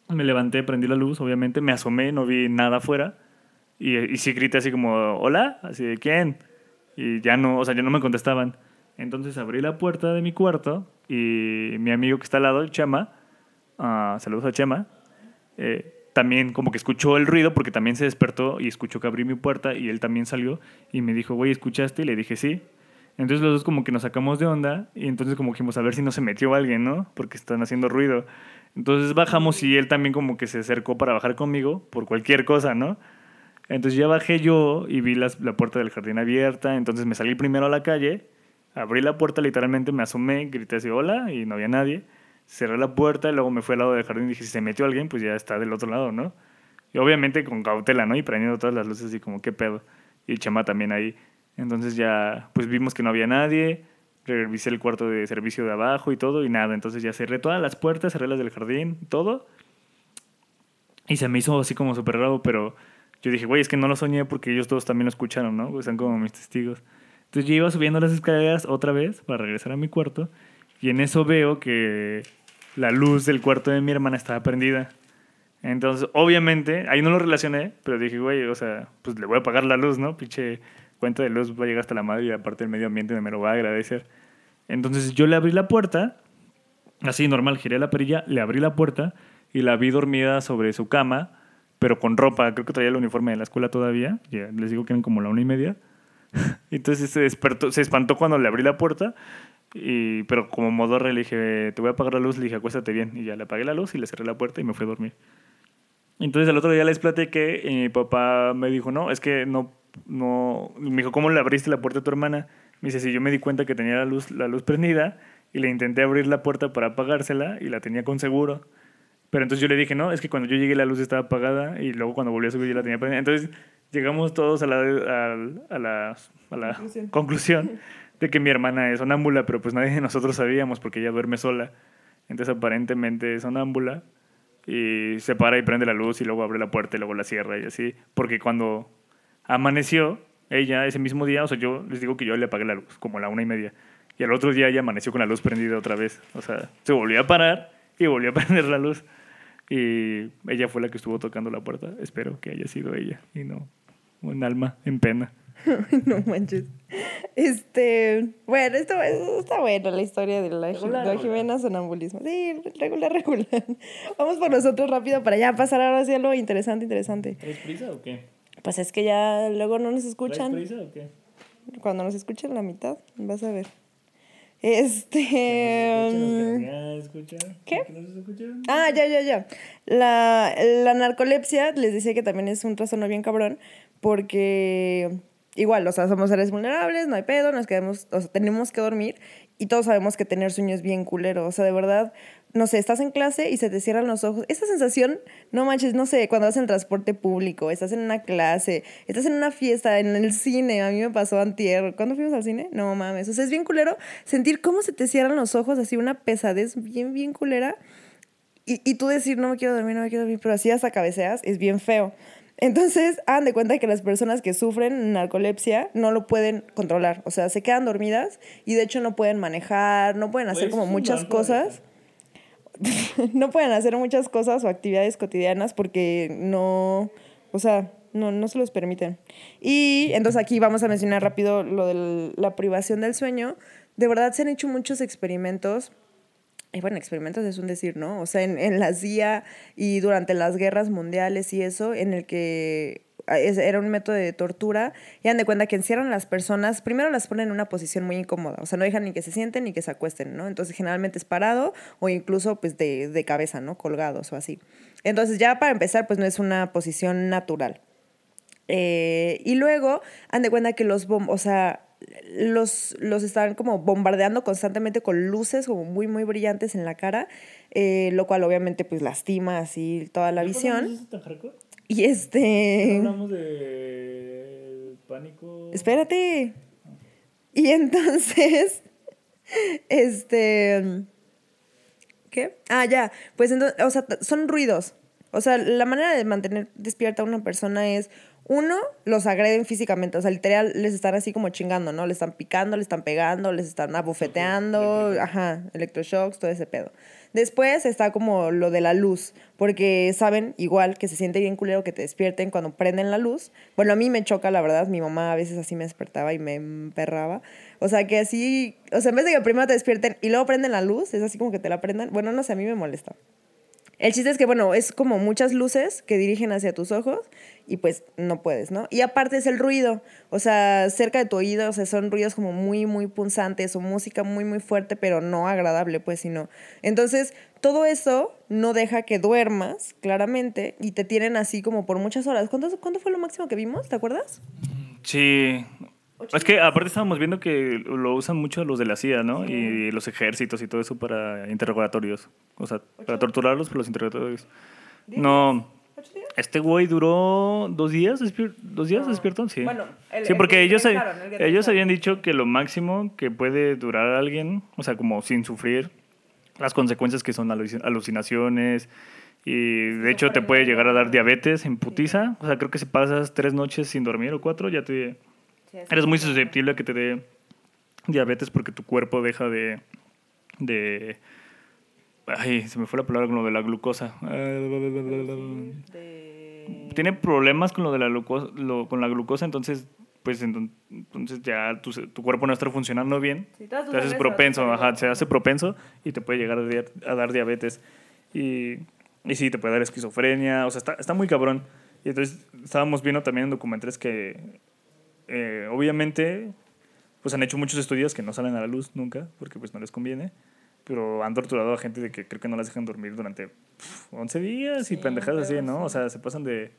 Me levanté, prendí la luz, obviamente, me asomé, no vi nada afuera. Y, y sí grité así como, hola, así de quién. Y ya no, o sea, ya no me contestaban. Entonces abrí la puerta de mi cuarto y mi amigo que está al lado, Chema, ah, saludos a Chema, eh, también como que escuchó el ruido porque también se despertó y escuchó que abrí mi puerta y él también salió y me dijo, güey, ¿escuchaste? Y le dije, sí. Entonces los dos como que nos sacamos de onda y entonces como dijimos a ver si no se metió alguien, ¿no? Porque están haciendo ruido. Entonces bajamos y él también como que se acercó para bajar conmigo por cualquier cosa, ¿no? Entonces ya bajé yo y vi las- la puerta del jardín abierta, entonces me salí primero a la calle, abrí la puerta literalmente, me asomé, grité así hola y no había nadie. Cerré la puerta y luego me fui al lado del jardín y dije, si se metió alguien, pues ya está del otro lado, ¿no? Y obviamente con cautela, ¿no? Y prendiendo todas las luces así como, ¿qué pedo? Y Chama también ahí. Entonces ya, pues vimos que no había nadie, revisé el cuarto de servicio de abajo y todo y nada. Entonces ya cerré todas las puertas, cerré las del jardín, todo. Y se me hizo así como súper raro, pero yo dije, güey, es que no lo soñé porque ellos todos también lo escucharon, ¿no? Pues están como mis testigos. Entonces yo iba subiendo las escaleras otra vez para regresar a mi cuarto y en eso veo que la luz del cuarto de mi hermana estaba prendida. Entonces, obviamente, ahí no lo relacioné, pero dije, güey, o sea, pues le voy a pagar la luz, ¿no? Pinche cuenta de luz va a llegar hasta la madre y aparte el medio ambiente me lo va a agradecer. Entonces yo le abrí la puerta, así normal, giré la perilla, le abrí la puerta y la vi dormida sobre su cama, pero con ropa, creo que traía el uniforme de la escuela todavía, ya les digo que eran como la una y media. [LAUGHS] Entonces se despertó, se espantó cuando le abrí la puerta, y, pero como modorre le dije, te voy a apagar la luz, le dije, acuéstate bien, y ya le apagué la luz y le cerré la puerta y me fui a dormir. Entonces el otro día les platiqué y mi papá me dijo, no, es que no, no, me dijo, ¿cómo le abriste la puerta a tu hermana? Me dice, si yo me di cuenta que tenía la luz, la luz prendida y le intenté abrir la puerta para apagársela y la tenía con seguro. Pero entonces yo le dije, no, es que cuando yo llegué la luz estaba apagada y luego cuando volví a subir ya la tenía prendida. Entonces llegamos todos a la, a, a la, a la Conclusión. conclusión [LAUGHS] de que mi hermana es sonámbula, pero pues nadie de nosotros sabíamos porque ella duerme sola. Entonces aparentemente es sonámbula y se para y prende la luz y luego abre la puerta y luego la cierra y así. Porque cuando amaneció, ella ese mismo día, o sea, yo les digo que yo le apagué la luz como a la una y media. Y al otro día ella amaneció con la luz prendida otra vez. O sea, se volvió a parar y volvió a [LAUGHS] prender la luz. Y ella fue la que estuvo tocando la puerta. Espero que haya sido ella y no un alma en pena. [LAUGHS] no manches. Este, bueno, esto esto está bueno la historia de la, Regular, la. Jimena sonambulismo. Sí, regular, [LAUGHS] regular. Vamos por nosotros rápido para ya pasar ahora sí a lo interesante, interesante. ¿Traes prisa o qué? Pues es que ya luego no nos escuchan. prisa o qué? Cuando nos escuchen la mitad, vas a ver. Este. escucha. ¿Qué? ¿No se escucharon? Ah, ya, ya, ya. La, la narcolepsia les decía que también es un trastorno bien cabrón porque igual, o sea, somos seres vulnerables, no hay pedo, nos quedamos, o sea, tenemos que dormir y todos sabemos que tener sueño es bien culero. O sea, de verdad, no sé, estás en clase y se te cierran los ojos. Esa sensación, no manches, no sé, cuando vas en transporte público, estás en una clase, estás en una fiesta, en el cine, a mí me pasó antier. ¿Cuándo fuimos al cine? No mames, o sea, es bien culero sentir cómo se te cierran los ojos, así una pesadez bien, bien culera. Y, y tú decir, no me quiero dormir, no me quiero dormir, pero así hasta cabeceas, es bien feo. Entonces, [LAUGHS] hagan de cuenta que las personas que sufren narcolepsia no lo pueden controlar. O sea, se quedan dormidas y de hecho no pueden manejar, no pueden hacer Pues, como muchas cosas. [LAUGHS] no pueden hacer muchas cosas o actividades cotidianas porque no, o sea, no, no se los permiten. Y entonces aquí vamos a mencionar rápido lo de la privación del sueño. De verdad se han hecho muchos experimentos y bueno, experimentos es un decir, ¿no? O sea, en, en la CIA y durante las guerras mundiales y eso, en el que ah, era un método de tortura, y dan de cuenta que encierran las personas, primero las ponen en una posición muy incómoda, o sea, no dejan ni que se sienten ni que se acuesten, ¿no? Entonces, generalmente es parado o incluso pues de, de cabeza, ¿no? Colgados o así. Entonces, ya para empezar, pues no es una posición natural. Eh, y luego, han de cuenta que los bom o sea, los, los estaban como bombardeando constantemente con luces como muy, muy brillantes en la cara, eh, lo cual obviamente pues lastima así toda la visión. Y este... hablamos de pánico. Espérate. Y entonces, [LAUGHS] este... ¿Qué? Ah, ya. Pues entonces, o sea, son ruidos. O sea, la manera de mantener despierta a una persona es, uno, los agreden físicamente. O sea, literal, les están así como chingando, ¿no? Les están picando, les están pegando, les están abofeteando. Ajá, electroshocks, todo ese pedo. Después está como lo de la luz, porque saben igual que se siente bien culero que te despierten cuando prenden la luz. Bueno, a mí me choca, la verdad, mi mamá a veces así me despertaba y me emperraba. O sea, que así, o sea, en vez de que primero te despierten y luego prenden la luz, es así como que te la prendan. Bueno, no sé, a mí me molesta. El chiste es que, bueno, es como muchas luces que dirigen hacia tus ojos y pues no puedes, ¿no? Y aparte es el ruido, o sea, cerca de tu oído, o sea, son ruidos como muy, muy punzantes o música muy, muy fuerte, pero no agradable, pues, sino. Entonces, todo eso no deja que duermas, claramente, y te tienen así como por muchas horas. ¿Cuánto, cuánto fue lo máximo que vimos? ¿Te acuerdas? Sí. Es que aparte estábamos viendo que lo usan mucho los de la CIA, ¿no? Y los ejércitos y todo eso para interrogatorios. O sea, para torturarlos por los interrogatorios. No. Este güey duró dos días, dos días despierto, sí. Bueno, el- sí, porque que ellos, el ellos habían dicho que lo máximo que puede durar alguien, o sea, como sin sufrir las consecuencias que son alucin- alucinaciones y de hecho te puede llegar a dar diabetes en putiza. O sea, creo que si pasas tres noches sin dormir o cuatro, ya te eres muy susceptible a que te dé diabetes porque tu cuerpo deja de de ay, se me fue la palabra con lo de la glucosa. De- Tiene problemas con lo de la glucosa, lo- con la glucosa, entonces pues enton- entonces ya tu, tu cuerpo no está funcionando bien. Sí, te haces propenso, ajá, se hace propenso y te puede llegar a, a dar diabetes. Y, y sí, te puede dar esquizofrenia, o sea, está, está muy cabrón. Y entonces estábamos viendo también en documentales que eh, obviamente pues han hecho muchos estudios que no salen a la luz nunca, porque pues no les conviene, pero han torturado a gente de que creo que no las dejan dormir durante pf, 11 días y Sí, pendejadas así, ¿no? sí. O sea, se pasan de,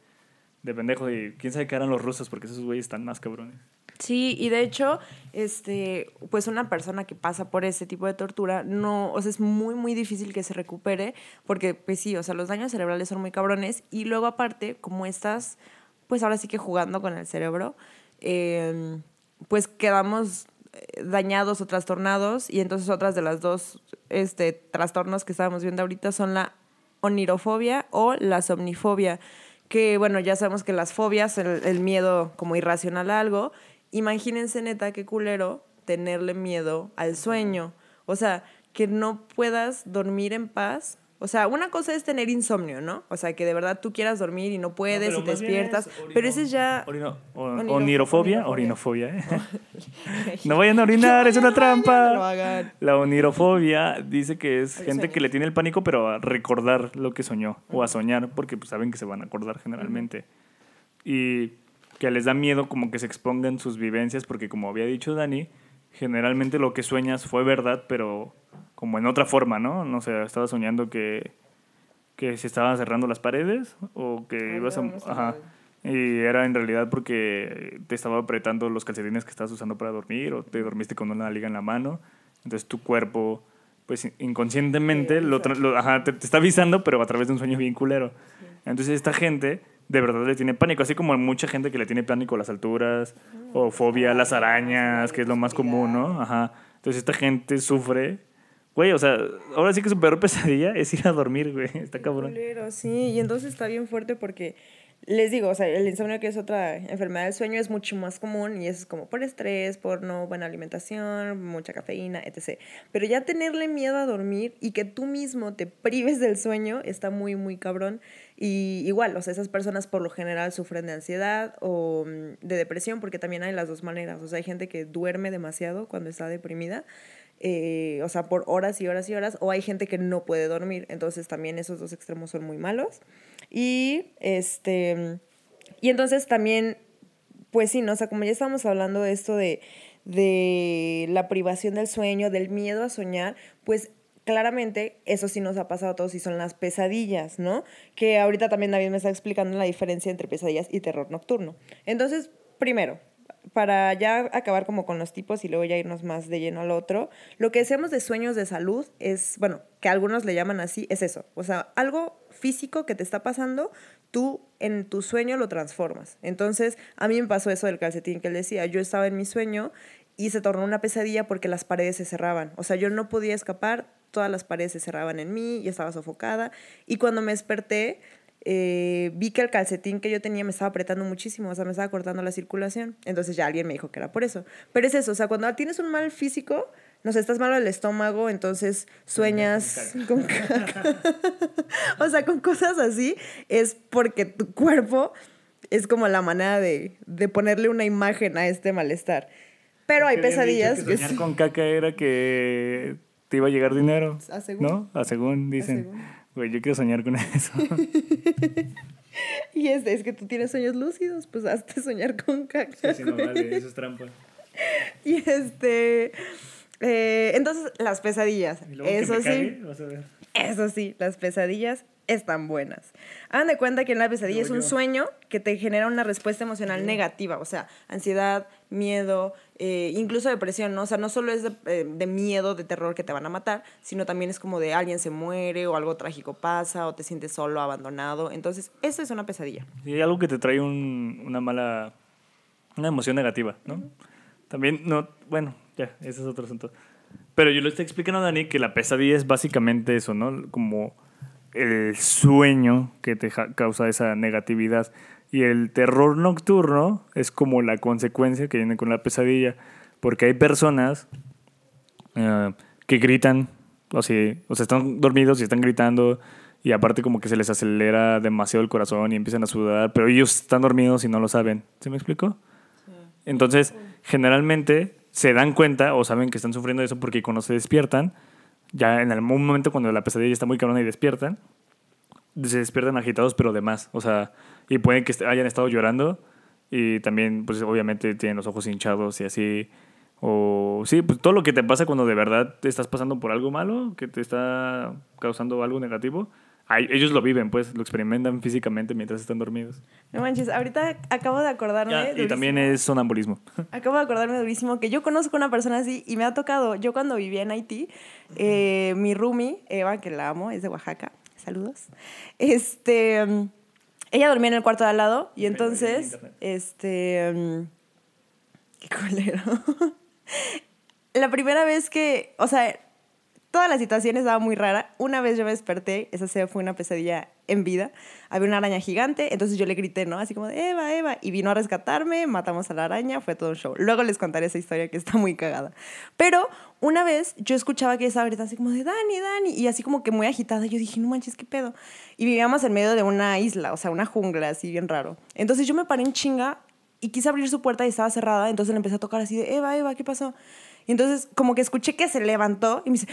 de pendejos y quién sabe qué harán los rusos, porque esos güeyes están más cabrones. Sí, y de hecho, este, pues una persona que pasa por ese tipo de tortura, no, o sea, es muy, muy difícil que se recupere, porque, pues sí, o sea, los daños cerebrales son muy cabrones, y luego aparte, como estás, pues ahora sí que jugando con el cerebro, eh, pues quedamos eh, dañados o trastornados, y entonces otras de las dos este, trastornos que estábamos viendo ahorita son la onirofobia o la somnifobia, que bueno, ya sabemos que las fobias, el, el miedo como irracional a algo, imagínense neta qué culero tenerle miedo al sueño, o sea, que no puedas dormir en paz. O sea, una cosa es tener insomnio, ¿no? O sea, que de verdad tú quieras dormir y no puedes y te despiertas. pero ese es ya... Orino- Oniro- onirofobia, orinofobia, ¿eh? [LAUGHS] [LAUGHS] no vayan a orinar, es una No trampa. hagan. La onirofobia dice que es gente que le tiene el pánico, pero a recordar lo que soñó o a soñar, porque pues, saben que se van a acordar generalmente. Y que les da miedo como que se expongan sus vivencias, porque como había dicho Dani, generalmente lo que sueñas fue verdad, pero como en otra forma, ¿no? No sé, estaba soñando que, que se estaban cerrando las paredes o que Ay, ibas a... ajá. Y era en realidad porque te estaba apretando los calcetines que estabas usando para dormir o te dormiste con una liga en la mano. Entonces tu cuerpo, pues inconscientemente, Te lo, lo- ajá, te, te está avisando, pero a través de un sueño bien culero. Entonces esta gente de verdad le tiene pánico, así como mucha gente que le tiene pánico a las alturas o fobia a las arañas, que es lo más común, ¿no? Ajá. Entonces esta gente sufre. Güey, o sea, ahora sí que su peor [LAUGHS] pesadilla es ir a dormir, güey. Está cabrón. Sí, y entonces está bien fuerte porque les digo, o sea, el insomnio que es otra enfermedad del sueño es mucho más común y es como por estrés, por no buena alimentación, mucha cafeína, etc. Pero ya tenerle miedo a dormir y que tú mismo te prives del sueño está muy, muy cabrón. Y igual, o sea, esas personas por lo general sufren de ansiedad o mm, de depresión porque también hay las dos maneras. O sea, hay gente que duerme demasiado cuando está deprimida eh, o sea, por horas y horas y horas, o hay gente que no puede dormir, entonces también esos dos extremos son muy malos. Y este, y entonces también, pues sí, ¿no? O sea, como ya estábamos hablando de esto de, de la privación del sueño, del miedo a soñar, pues claramente eso sí nos ha pasado a todos y son las pesadillas, ¿no? Que ahorita también David me está explicando la diferencia entre pesadillas y terror nocturno. Entonces, primero, para ya acabar como con los tipos y luego ya irnos más de lleno al otro, lo que decíamos de sueños de salud es, bueno, que algunos le llaman así, es eso. O sea, algo físico que te está pasando, tú en tu sueño lo transformas. Entonces, a mí me pasó eso del calcetín que él decía. Yo estaba en mi sueño y se tornó una pesadilla porque las paredes se cerraban. O sea, yo no podía escapar, todas las paredes se cerraban en mí y estaba sofocada. Y cuando me desperté, eh, vi que el calcetín que yo tenía me estaba apretando muchísimo, o sea, me estaba cortando la circulación. Entonces ya alguien me dijo que era por eso. Pero es eso, o sea, cuando tienes un mal físico, no sé, estás malo del estómago, entonces sueñas con caca. [LAUGHS] o sea, con cosas así, es porque tu cuerpo es como la manera de, de ponerle una imagen a este malestar. Pero hay pesadillas que que soñar sí. con caca era que te iba a llegar dinero. A según. ¿No? A según dicen. según. Güey, yo quiero soñar con eso. [LAUGHS] Y es, es que tú tienes sueños lúcidos, pues hazte soñar con caca. Sí, sí, no vale, eso es trampa. [LAUGHS] Y este. Eh, entonces, las pesadillas. Y Eso sí. cague, vas a ver. Eso sí, las pesadillas están buenas. Hagan de cuenta que en la pesadilla es un yo. sueño que te genera una respuesta emocional negativa, o sea, ansiedad, miedo, eh, incluso depresión, ¿no? O sea, no solo es de, eh, de miedo, de terror que te van a matar, sino también es como de alguien se muere o algo trágico pasa o te sientes solo, abandonado. Entonces, eso es una pesadilla. Sí, hay algo que te trae un- una mala. Una emoción negativa, ¿no? También, no. Bueno, ya, ese es otro asunto. Pero yo le estoy explicando a Dani que la pesadilla es básicamente eso, ¿no? Como el sueño que te causa esa negatividad. Y el terror nocturno es como la consecuencia que viene con la pesadilla. Porque hay personas eh, que gritan, o sea, o sea, están dormidos y están gritando, y aparte como que se les acelera demasiado el corazón y empiezan a sudar, pero ellos están dormidos y no lo saben. ¿Se me explicó? Entonces, generalmente se dan cuenta o saben que están sufriendo eso porque cuando se despiertan, ya en algún momento cuando la pesadilla está muy cabrona y despiertan, se despiertan agitados pero de más. O sea, y pueden que hayan estado llorando y también, pues obviamente tienen los ojos hinchados y así. O sí, pues todo lo que te pasa cuando de verdad te estás pasando por algo malo, que te está causando algo negativo, ellos lo viven, pues, lo experimentan físicamente mientras están dormidos. No manches, ahorita acabo de acordarme. Ya, y durísimo. también es sonambulismo. Acabo de acordarme durísimo que yo conozco una persona así y me ha tocado. Yo cuando vivía en Haití, eh, mi roomie, Eva, que la amo, es de Oaxaca. Saludos. Este, ella dormía en el cuarto de al lado y entonces, este, qué culero. [LAUGHS] la primera vez que, o sea, toda la situación estaba muy rara. Una vez yo me desperté, esa se fue una pesadilla en vida. Había una araña gigante, entonces yo le grité, ¿no? Así como de Eva, Eva, y vino a rescatarme, matamos a la araña, fue todo un show. Luego les contaré esa historia que está muy cagada. Pero una vez yo escuchaba que estaba gritando así como de Dani, Dani, y así como que muy agitada. Yo dije, no manches, qué pedo. Y vivíamos en medio de una isla, o sea, una jungla así bien raro. Entonces yo me paré en chinga y quise abrir su puerta y estaba cerrada, entonces le empecé a tocar así de Eva, Eva, ¿qué pasó? Y entonces como que escuché que se levantó y me dice,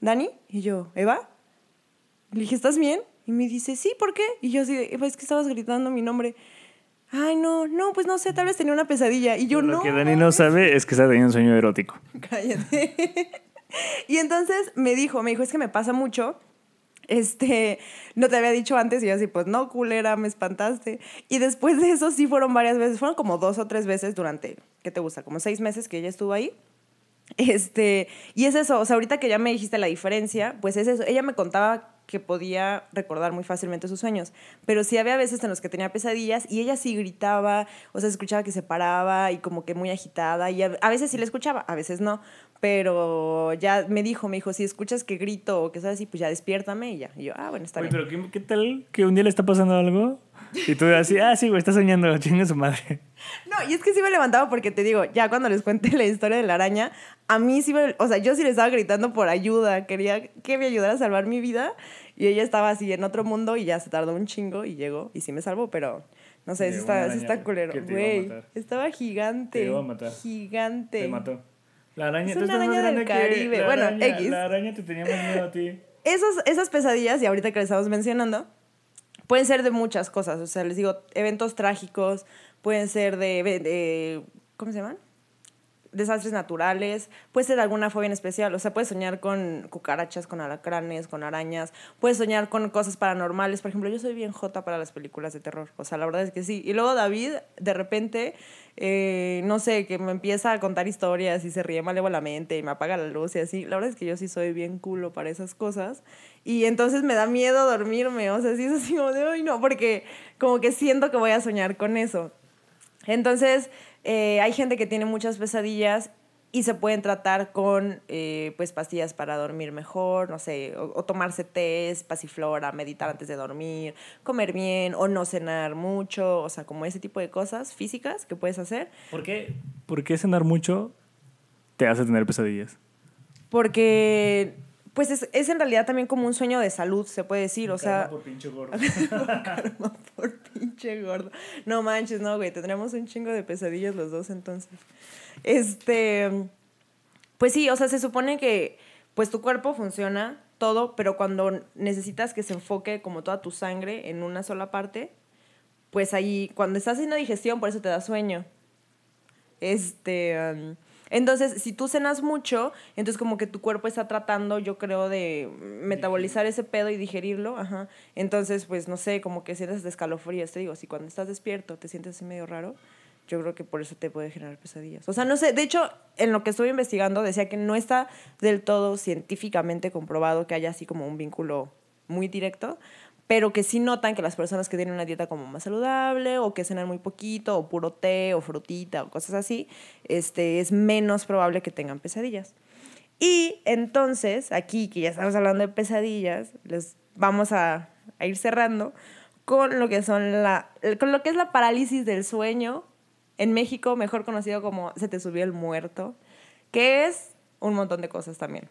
Dani, y yo, Eva, le dije, ¿estás bien? Y me dice, sí, ¿por qué? Y yo así, Eva, es que estabas gritando mi nombre. Ay, no, no, pues no sé, tal vez tenía una pesadilla. Y yo, Lo no. que Dani no sabe es que está teniendo un sueño erótico. [LAUGHS] Cállate. y entonces me dijo, me dijo, es que me pasa mucho. Este, no te había dicho antes y yo así, pues no, culera, me espantaste. Y después de eso sí fueron varias veces, fueron como dos o tres veces durante, ¿qué te gusta? Como seis meses que ella estuvo ahí. Este, y es eso, o sea, ahorita que ya me dijiste la diferencia, pues es eso. Ella me contaba que podía recordar muy fácilmente sus sueños, pero sí había veces en los que tenía pesadillas y ella sí gritaba, o sea, se escuchaba que se paraba y como que muy agitada y a, veces sí le escuchaba, a veces no, pero ya me dijo, me dijo, si escuchas que grito o que sabes así, pues ya despiértame y ya. Y yo, ah, bueno, está Oye, bien. pero ¿qué, qué tal que un día le está pasando algo? Y tú así, ah, sí, güey, está soñando, [LAUGHS] chinga su madre. No, y es que sí me levantaba porque te digo, ya cuando les cuente la historia de la araña, a mí sí me, o sea, yo sí le estaba gritando por ayuda, quería que me ayudara a salvar mi vida y ella estaba así en otro mundo y ya se tardó un chingo y llegó y sí me salvó, pero no sé, sí está, sí araña está culero. Güey, estaba gigante. Te iba a matar. Gigante. Te mató. La araña, Es una más araña del Caribe. la Bueno, araña- X. La araña te tenía más miedo a ti. [LAUGHS] Esos, esas pesadillas, y ahorita que les estamos mencionando, pueden ser de muchas cosas. O sea, les digo, eventos trágicos, pueden ser de, de- ¿cómo se llaman? Desastres naturales, puede ser alguna fobia en especial. O sea, puedes soñar con cucarachas, con alacranes, con arañas, puedes soñar con cosas paranormales. Por ejemplo, yo soy bien jota para las películas de terror. O sea, la verdad es que sí. Y luego David, de repente, eh, no sé, que me empieza a contar historias y se ríe malévolamente y me apaga la luz y así. La verdad es que yo sí soy bien culo para esas cosas. Y entonces me da miedo dormirme. O sea, sí es así como de, ay, no, porque como que siento que voy a soñar con eso. Entonces, eh, hay gente que tiene muchas pesadillas y se pueden tratar con eh, pues pastillas para dormir mejor, no sé, o, o tomarse test, pasiflora, meditar antes de dormir, comer bien o no cenar mucho, o sea, como ese tipo de cosas físicas que puedes hacer, ¿Por qué? ¿Por qué cenar mucho te hace tener pesadillas? porque pues es, es en realidad también como un sueño de salud, se puede decir, o sea... Por pinche gordo. [LAUGHS] Karma por pinche gordo. No manches, no, güey. Tendremos un chingo de pesadillas los dos entonces. Este. Pues sí, o sea, se supone que pues tu cuerpo funciona todo, pero cuando necesitas que se enfoque como toda tu sangre en una sola parte, pues ahí, cuando estás haciendo digestión, por eso te da sueño. Este, um, entonces, si tú cenas mucho, entonces como que tu cuerpo está tratando, yo creo, de metabolizar ese pedo y digerirlo, ajá. Entonces, pues no sé, como que sientes escalofríos, te digo, si cuando estás despierto te sientes así medio raro, yo creo que por eso te puede generar pesadillas. O sea, no sé, de hecho, en lo que estuve investigando decía que no está del todo científicamente comprobado que haya así como un vínculo muy directo, pero que sí notan que las personas que tienen una dieta como más saludable o que cenan muy poquito o puro té o frutita o cosas así, este, es menos probable que tengan pesadillas. Y entonces, aquí que ya estamos hablando de pesadillas, les vamos a, a ir cerrando con lo que son la con lo que es la parálisis del sueño en México, mejor conocido como se te subió el muerto, que es un montón de cosas también.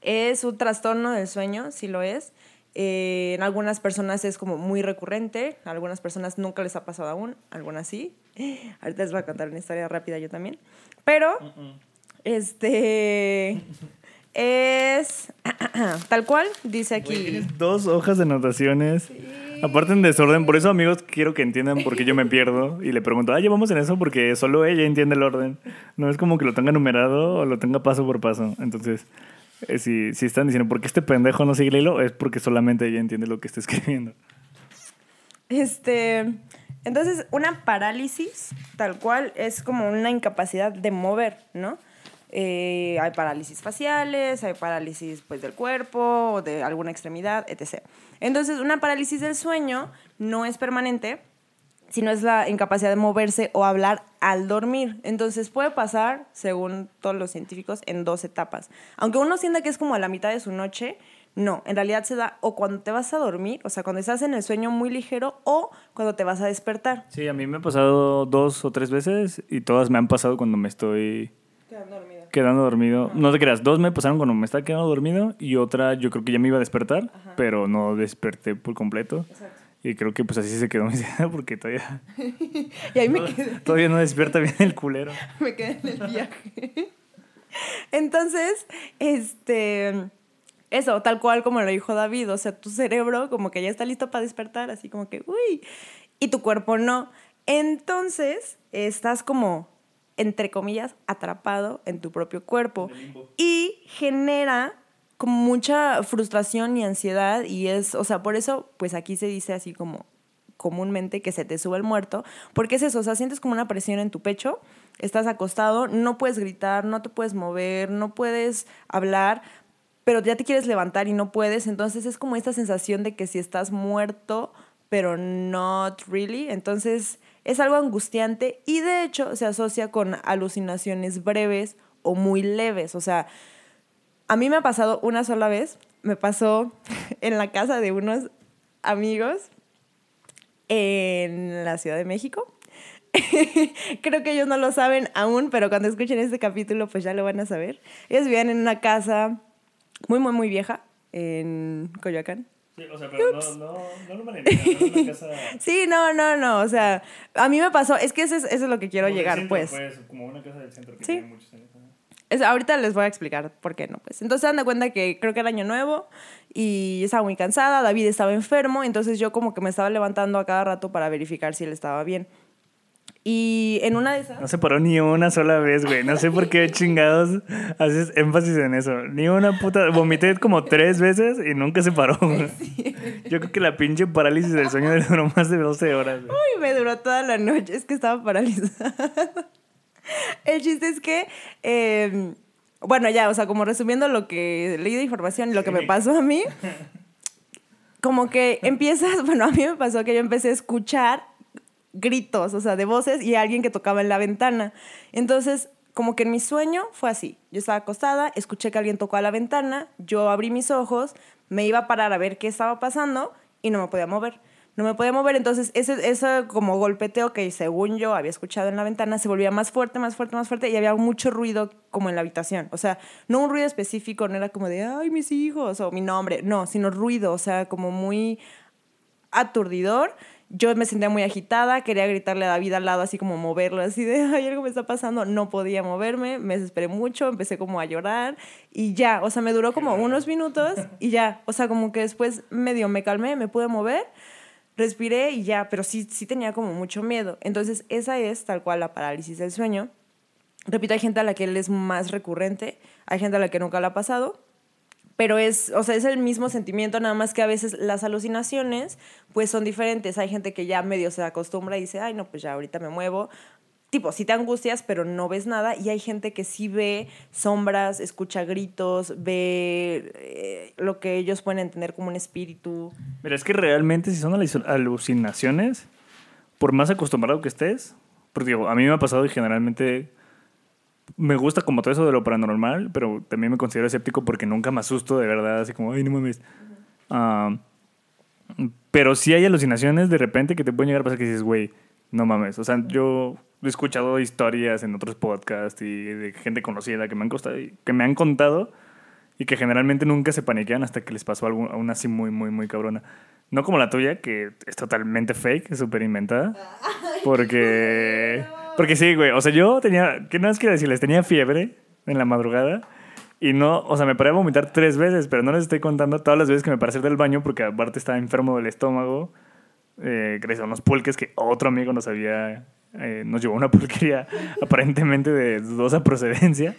Es un trastorno del sueño, sí lo es. Eh, en algunas personas es como muy recurrente, a algunas personas nunca les ha pasado aún, algunas sí. [GASPS] Ahorita les voy a contar una historia rápida yo también. Pero, este, [LAUGHS] es [CLEARS THROAT] tal cual, dice aquí. dos hojas de anotaciones. Aparte en desorden, por eso amigos quiero que entiendan por qué yo me [LAUGHS] pierdo y le pregunto, ah, llevamos en eso porque solo ella entiende el orden. No es como que lo tenga numerado o lo tenga paso por paso. Entonces, si, si están diciendo, ¿por qué este pendejo no sigue el hilo? Es porque solamente ella entiende lo que está escribiendo. Este, entonces, una parálisis tal cual es como una incapacidad de mover, ¿no? Eh, hay parálisis faciales, hay parálisis pues, del cuerpo de alguna extremidad, etc. Entonces, una parálisis del sueño no es permanente, sino es la incapacidad de moverse o hablar al dormir. Entonces puede pasar, según todos los científicos, en dos etapas. Aunque uno sienta que es como a la mitad de su noche, no, en realidad se da o cuando te vas a dormir, o sea, cuando estás en el sueño muy ligero o cuando te vas a despertar. Sí, a mí me ha pasado dos o tres veces y todas me han pasado cuando me estoy Quedando dormido. quedando dormido. No te creas, dos me pasaron cuando me estaba quedando dormido y otra yo creo que ya me iba a despertar, pero no desperté por completo. Exacto. Y creo que pues así se quedó [LAUGHS] mi idea porque todavía, [LAUGHS] Y ahí me quedé. todavía no despierta bien el culero. [LAUGHS] me quedé en el viaje. Entonces, este, eso, tal cual como lo dijo David, o sea, tu cerebro como que ya está listo para despertar, así como que, uy, y tu cuerpo no. Entonces, estás como, entre comillas, atrapado en tu propio cuerpo y genera como mucha frustración y ansiedad y es, o sea, por eso, pues aquí se dice así como comúnmente que se te sube el muerto, porque es eso, o sea, sientes como una presión en tu pecho, estás acostado, no puedes gritar, no te puedes mover, no puedes hablar, pero ya te quieres levantar y no puedes, entonces es como esta sensación de que si estás muerto, pero not really, entonces es algo angustiante y de hecho se asocia con alucinaciones breves o muy leves, o sea, a mí me ha pasado una sola vez, me pasó [LAUGHS] en la casa de unos amigos en la Ciudad de México. [LAUGHS] Creo que ellos no lo saben aún, pero cuando escuchen este capítulo pues ya lo van a saber. Ellos vivían en una casa muy, muy, muy vieja en Coyoacán. Sí, o sea, pero no, no, no no casa... [LAUGHS] Sí, no, no, no, o sea, a mí me pasó, es que eso es, eso es lo que quiero como llegar, centro, pues. Como una casa del centro que Sí. tiene muchos años. Es- ahorita les voy a explicar por qué no, pues. Entonces se dan de cuenta que creo que era año nuevo y estaba muy cansada, David estaba enfermo, entonces yo como que me estaba levantando a cada rato para verificar si él estaba bien. Y en una de esas... No se paró ni una sola vez, güey. No sé por qué [LAUGHS] chingados haces énfasis en eso. Ni una puta. Vomité como tres veces y nunca se paró, güey. [LAUGHS] Yo creo que la pinche parálisis del sueño le duró más de 12 horas, güey. Uy, me duró toda la noche, es que estaba paralizada. El chiste es que, eh, bueno, ya, o sea, como resumiendo lo que leí de información y lo que me pasó a mí, [LAUGHS] como que empiezas, bueno, a mí me pasó que yo empecé a escuchar gritos, o sea, de voces y alguien que tocaba en la ventana. Entonces, como que en mi sueño fue así. Yo estaba acostada, escuché que alguien tocó a la ventana, yo abrí mis ojos, me iba a parar a ver qué estaba pasando y no me podía mover. No me podía mover, entonces ese, ese como golpeteo que según yo había escuchado en la ventana se volvía más fuerte, más fuerte, más fuerte y había mucho ruido como en la habitación. O sea, no un ruido específico, no era como de, ay, mis hijos o mi nombre, no, sino ruido, o sea, como muy aturdidor. Yo me sentía muy agitada, quería gritarle a David al lado, así como moverlo, así de, ay, algo me está pasando, no podía moverme, me desesperé mucho, empecé como a llorar y ya, o sea, me duró como unos minutos y ya, o sea, como que después medio me calmé, me pude mover, respiré y ya, pero sí, sí tenía como mucho miedo. Entonces, esa es tal cual la parálisis del sueño. Repito, hay gente a la que él es más recurrente, hay gente a la que nunca le ha pasado, pero es, o sea, es el mismo sentimiento, nada más que a veces las alucinaciones pues son diferentes. Hay gente que ya medio se acostumbra y dice, ay, no, pues ya ahorita me muevo. Tipo, sí te angustias, pero no ves nada. Y hay gente que sí ve sombras, escucha gritos, ve eh, lo que ellos pueden entender como un espíritu. Mira, es que realmente si son alucinaciones, por más acostumbrado que estés, porque digo, a mí me ha pasado y generalmente me gusta como todo eso de lo paranormal, pero también me considero escéptico porque nunca me asusto de verdad, así como, ay, no mames. Ah, pero sí hay alucinaciones de repente que te pueden llegar a pasar que dices, güey, no mames. O sea, yo he escuchado historias en otros podcasts y de gente conocida que me han, costado, que me han contado y que generalmente nunca se paniquean hasta que les pasó algo aún así muy, muy, muy cabrona. No como la tuya, que es totalmente fake, es súper inventada. [LAUGHS] Porque... Porque sí, güey. O sea, yo tenía. ¿Qué no es que decirles? Tenía fiebre en la madrugada. Y no, o sea, me paré a vomitar tres veces, pero no les estoy contando todas las veces que me paré del baño porque aparte estaba enfermo del estómago. Eh, gracias a unos pulques que otro amigo nos había. Eh, nos llevó una [LAUGHS] pulquería aparentemente de dudosa procedencia.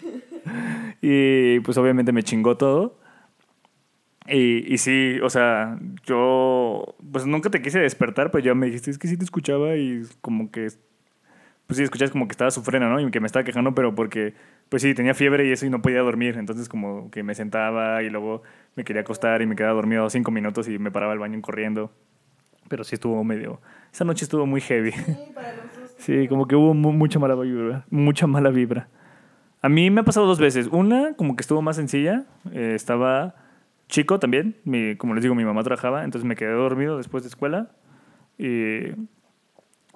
Y pues obviamente me chingó todo. Y, y, sí, o sea, yo pues nunca te quise despertar, pero ya me dijiste, es que sí te escuchaba y como que pues sí, escuchas como que estaba sufriendo, ¿no? Y que me estaba quejando, pero porque, pues sí, tenía fiebre y eso y no podía dormir. Entonces como que me sentaba y luego me quería acostar y me quedaba dormido cinco minutos y me paraba al baño corriendo. Pero sí estuvo medio... Esa noche estuvo muy heavy. Sí, para [LAUGHS] sí como que hubo mucha mala vibra. Mucha mala vibra. A mí me ha pasado dos veces. Una, como que estuvo más sencilla. Eh, estaba chico también. Mi, como les digo, mi mamá trabajaba. Entonces me quedé dormido después de escuela. Y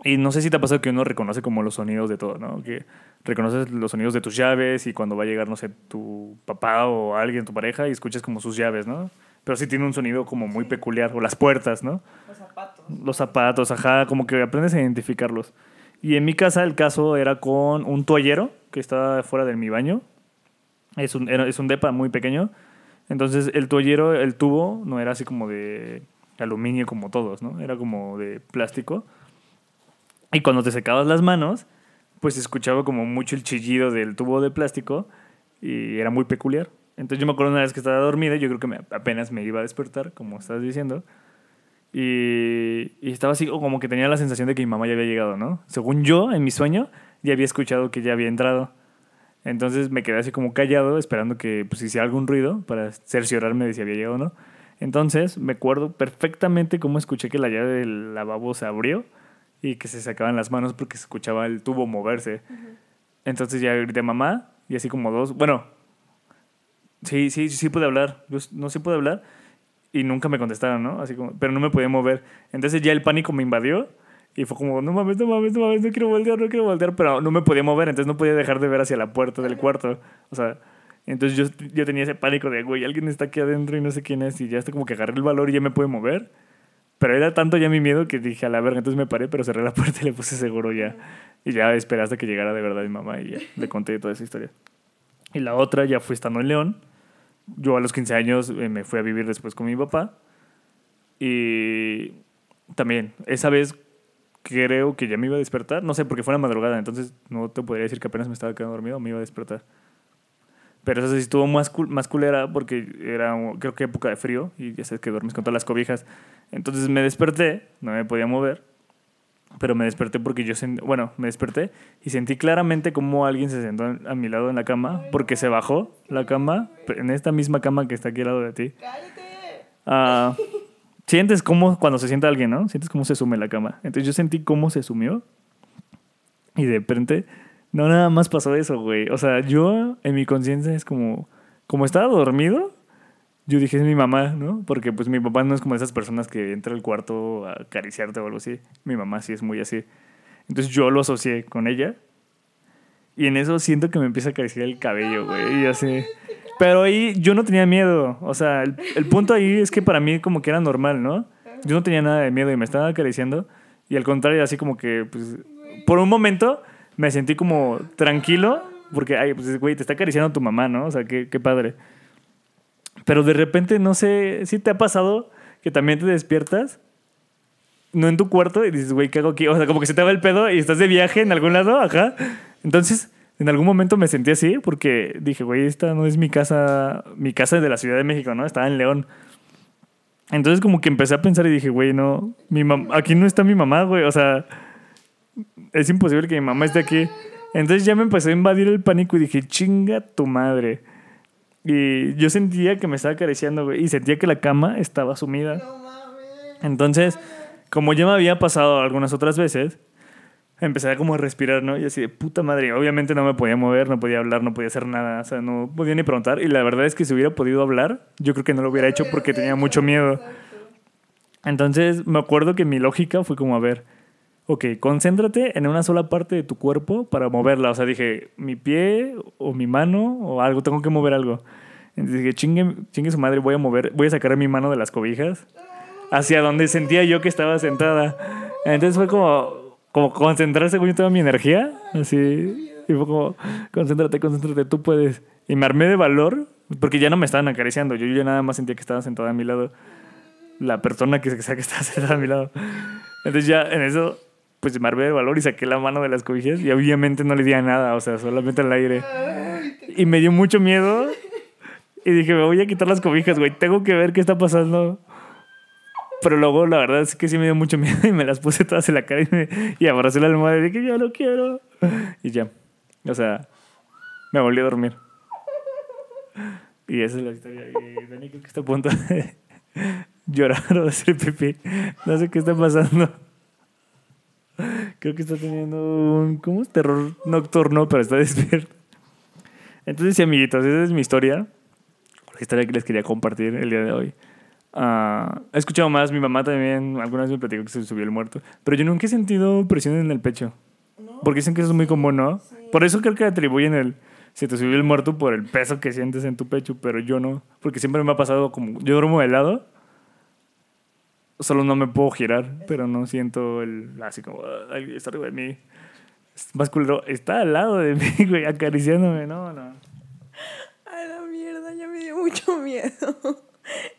y no sé si te ha pasado que uno reconoce como los sonidos de todo, ¿no? Que reconoces los sonidos de tus llaves y cuando va a llegar, no sé, tu papá o alguien, tu pareja, y escuchas como sus llaves, ¿no? Pero sí tiene un sonido como muy peculiar, o las puertas, ¿no? Los zapatos. Los zapatos, ajá, como que aprendes a identificarlos. Y en mi casa el caso era con un toallero que estaba fuera de mi baño. Es un, es un depa muy pequeño. Entonces el toallero, el tubo, no era así como de aluminio como todos, ¿no? Era como de plástico. Y cuando te secabas las manos, pues escuchaba como mucho el chillido del tubo de plástico y era muy peculiar. Entonces yo me acuerdo una vez que estaba dormida, yo creo que me, apenas me iba a despertar, como estás diciendo, y, y, estaba así como que tenía la sensación de que mi mamá ya había llegado, ¿no? Según yo, en mi sueño, ya había escuchado que ya había entrado. Entonces me quedé así como callado, esperando que pues, hiciera algún ruido para cerciorarme de si había llegado o no. Entonces me acuerdo perfectamente cómo escuché que la llave del lavabo se abrió y que se sacaban las manos porque se escuchaba el tubo moverse. Entonces ya grité mamá y así como dos, bueno, sí, sí, sí pude hablar, yo no sí pude hablar y nunca me contestaron, ¿no? Así como, pero no me podía mover. Entonces ya el pánico me invadió y fue como, no mames, no mames, no mames, no quiero voltear, no quiero voltear, pero no me podía mover, entonces no podía dejar de ver hacia la puerta del cuarto. O sea, entonces yo, yo tenía ese pánico de, güey, alguien está aquí adentro y no sé quién es y ya está como que agarré el valor y ya me puede mover. Pero era tanto ya mi miedo que dije a la verga, entonces me paré, pero cerré la [LAUGHS] puerta y le puse seguro ya. Y ya esperé hasta que llegara de verdad mi mamá y ya le conté toda esa historia. Y la otra ya fue estando en León. Yo a los 15 años eh, me fui a vivir después con mi papá. Y también, esa vez creo que ya me iba a despertar. No sé, porque fue la madrugada, entonces no te podría decir que apenas me estaba quedando dormido, me iba a despertar. Pero eso sí estuvo más, más culera porque era, creo que época de frío y ya sabes que duermes con todas las cobijas. Entonces me desperté, no me podía mover, pero me desperté porque yo, bueno, me desperté y sentí claramente como alguien se sentó a mi lado en la cama porque se bajó la cama, en esta misma cama que está aquí al lado de ti. ¡Cállate! Ah, sientes cómo cuando se sienta alguien, ¿no? Sientes cómo se sume la cama. Entonces yo sentí cómo se sumió y de repente no nada más pasó eso, güey. O sea, yo en mi conciencia es como como estaba dormido, yo dije, es mi mamá, ¿no? Porque pues mi papá no es como esas personas que entra al cuarto a acariciarte o algo así. Mi mamá sí es muy así. Entonces yo lo asocié con ella. Y en eso siento que me empieza a acariciar el cabello, güey. Y así. Pero ahí yo no tenía miedo. O sea, el, el, punto ahí es que para mí como que era normal, ¿no? Yo no tenía nada de miedo y me estaba acariciando. Y al contrario, así como que, pues, por un momento me sentí como tranquilo, porque, ay, pues, güey, te está acariciando tu mamá, ¿no? O sea, qué, qué padre. Pero de repente, no sé, si te ha pasado que también te despiertas, no en tu cuarto, y dices, güey, ¿qué hago aquí? O sea, como que se te va el pedo y estás de viaje en algún lado, ajá. Entonces, en algún momento me sentí así porque dije, güey, esta no es mi casa, mi casa de la Ciudad de México, ¿no? Estaba en León. Entonces como que empecé a pensar y dije, güey, no, mi aquí no está mi mamá, güey, o sea, es imposible que mi mamá esté aquí. Entonces ya me empezó a invadir el pánico y dije, chinga tu madre. Y yo sentía que me estaba acariciando, güey, y sentía que la cama estaba sumida. Entonces, como ya me había pasado algunas otras veces, empecé a como a respirar, ¿no? Y así de puta madre. Obviamente no me podía mover, no podía hablar, no podía hacer nada. O sea, no podía ni preguntar. Y la verdad es que si hubiera podido hablar, yo creo que no lo hubiera hecho porque tenía mucho miedo. Entonces me acuerdo que mi lógica fue como, a ver, ok, concéntrate en una sola parte de tu cuerpo para moverla. O sea, dije, mi pie o mi mano o algo, tengo que mover algo. Entonces dije, chingue, chingue su madre, voy a mover, voy a sacar mi mano de las cobijas hacia donde sentía yo que estaba sentada. Entonces fue como, como concentrarse con toda mi energía, así, y fue como, concéntrate, concéntrate, tú puedes. Y me armé de valor, porque ya no me estaban acariciando, yo, yo nada más sentía que estaba sentada a mi lado, la persona que, que estaba [LAUGHS] sentada a mi lado. Entonces ya en eso, pues me armé de valor y saqué la mano de las cobijas y obviamente no le di a nada, o sea, solamente al aire. Y me dio mucho miedo y dije, me voy a quitar las cobijas, güey, tengo que ver qué está pasando. Pero luego la verdad es que sí me dio mucho miedo y me las puse todas en la cara y, me, y abracé la almohada y dije, yo no quiero. Y ya. O sea, me volví a dormir. Y esa es la historia. Y Dani creo que está a punto de [LAUGHS] llorar o de hacer pipí. No sé qué está pasando. Creo que está teniendo un. ¿Cómo? Terror nocturno, pero está [LAUGHS] despierto. Entonces, sí, amiguitos, esa es mi historia. La historia que les quería compartir el día de hoy. Uh, he escuchado más, mi mamá también alguna vez me platicó que se subió el muerto, pero yo nunca he sentido presión en el pecho. Porque dicen que eso es muy común, ¿no? Por eso creo que atribuyen el se te subió el muerto por el peso que sientes en tu pecho, pero yo no, porque siempre me ha pasado como yo duermo de lado, solo no me puedo girar, pero no siento el así como ay, está arriba de mí. Es más culero, está al lado de [LAUGHS] mí, güey, acariciándome, no, no. A la mierda, ya me dio mucho [LAUGHS] miedo.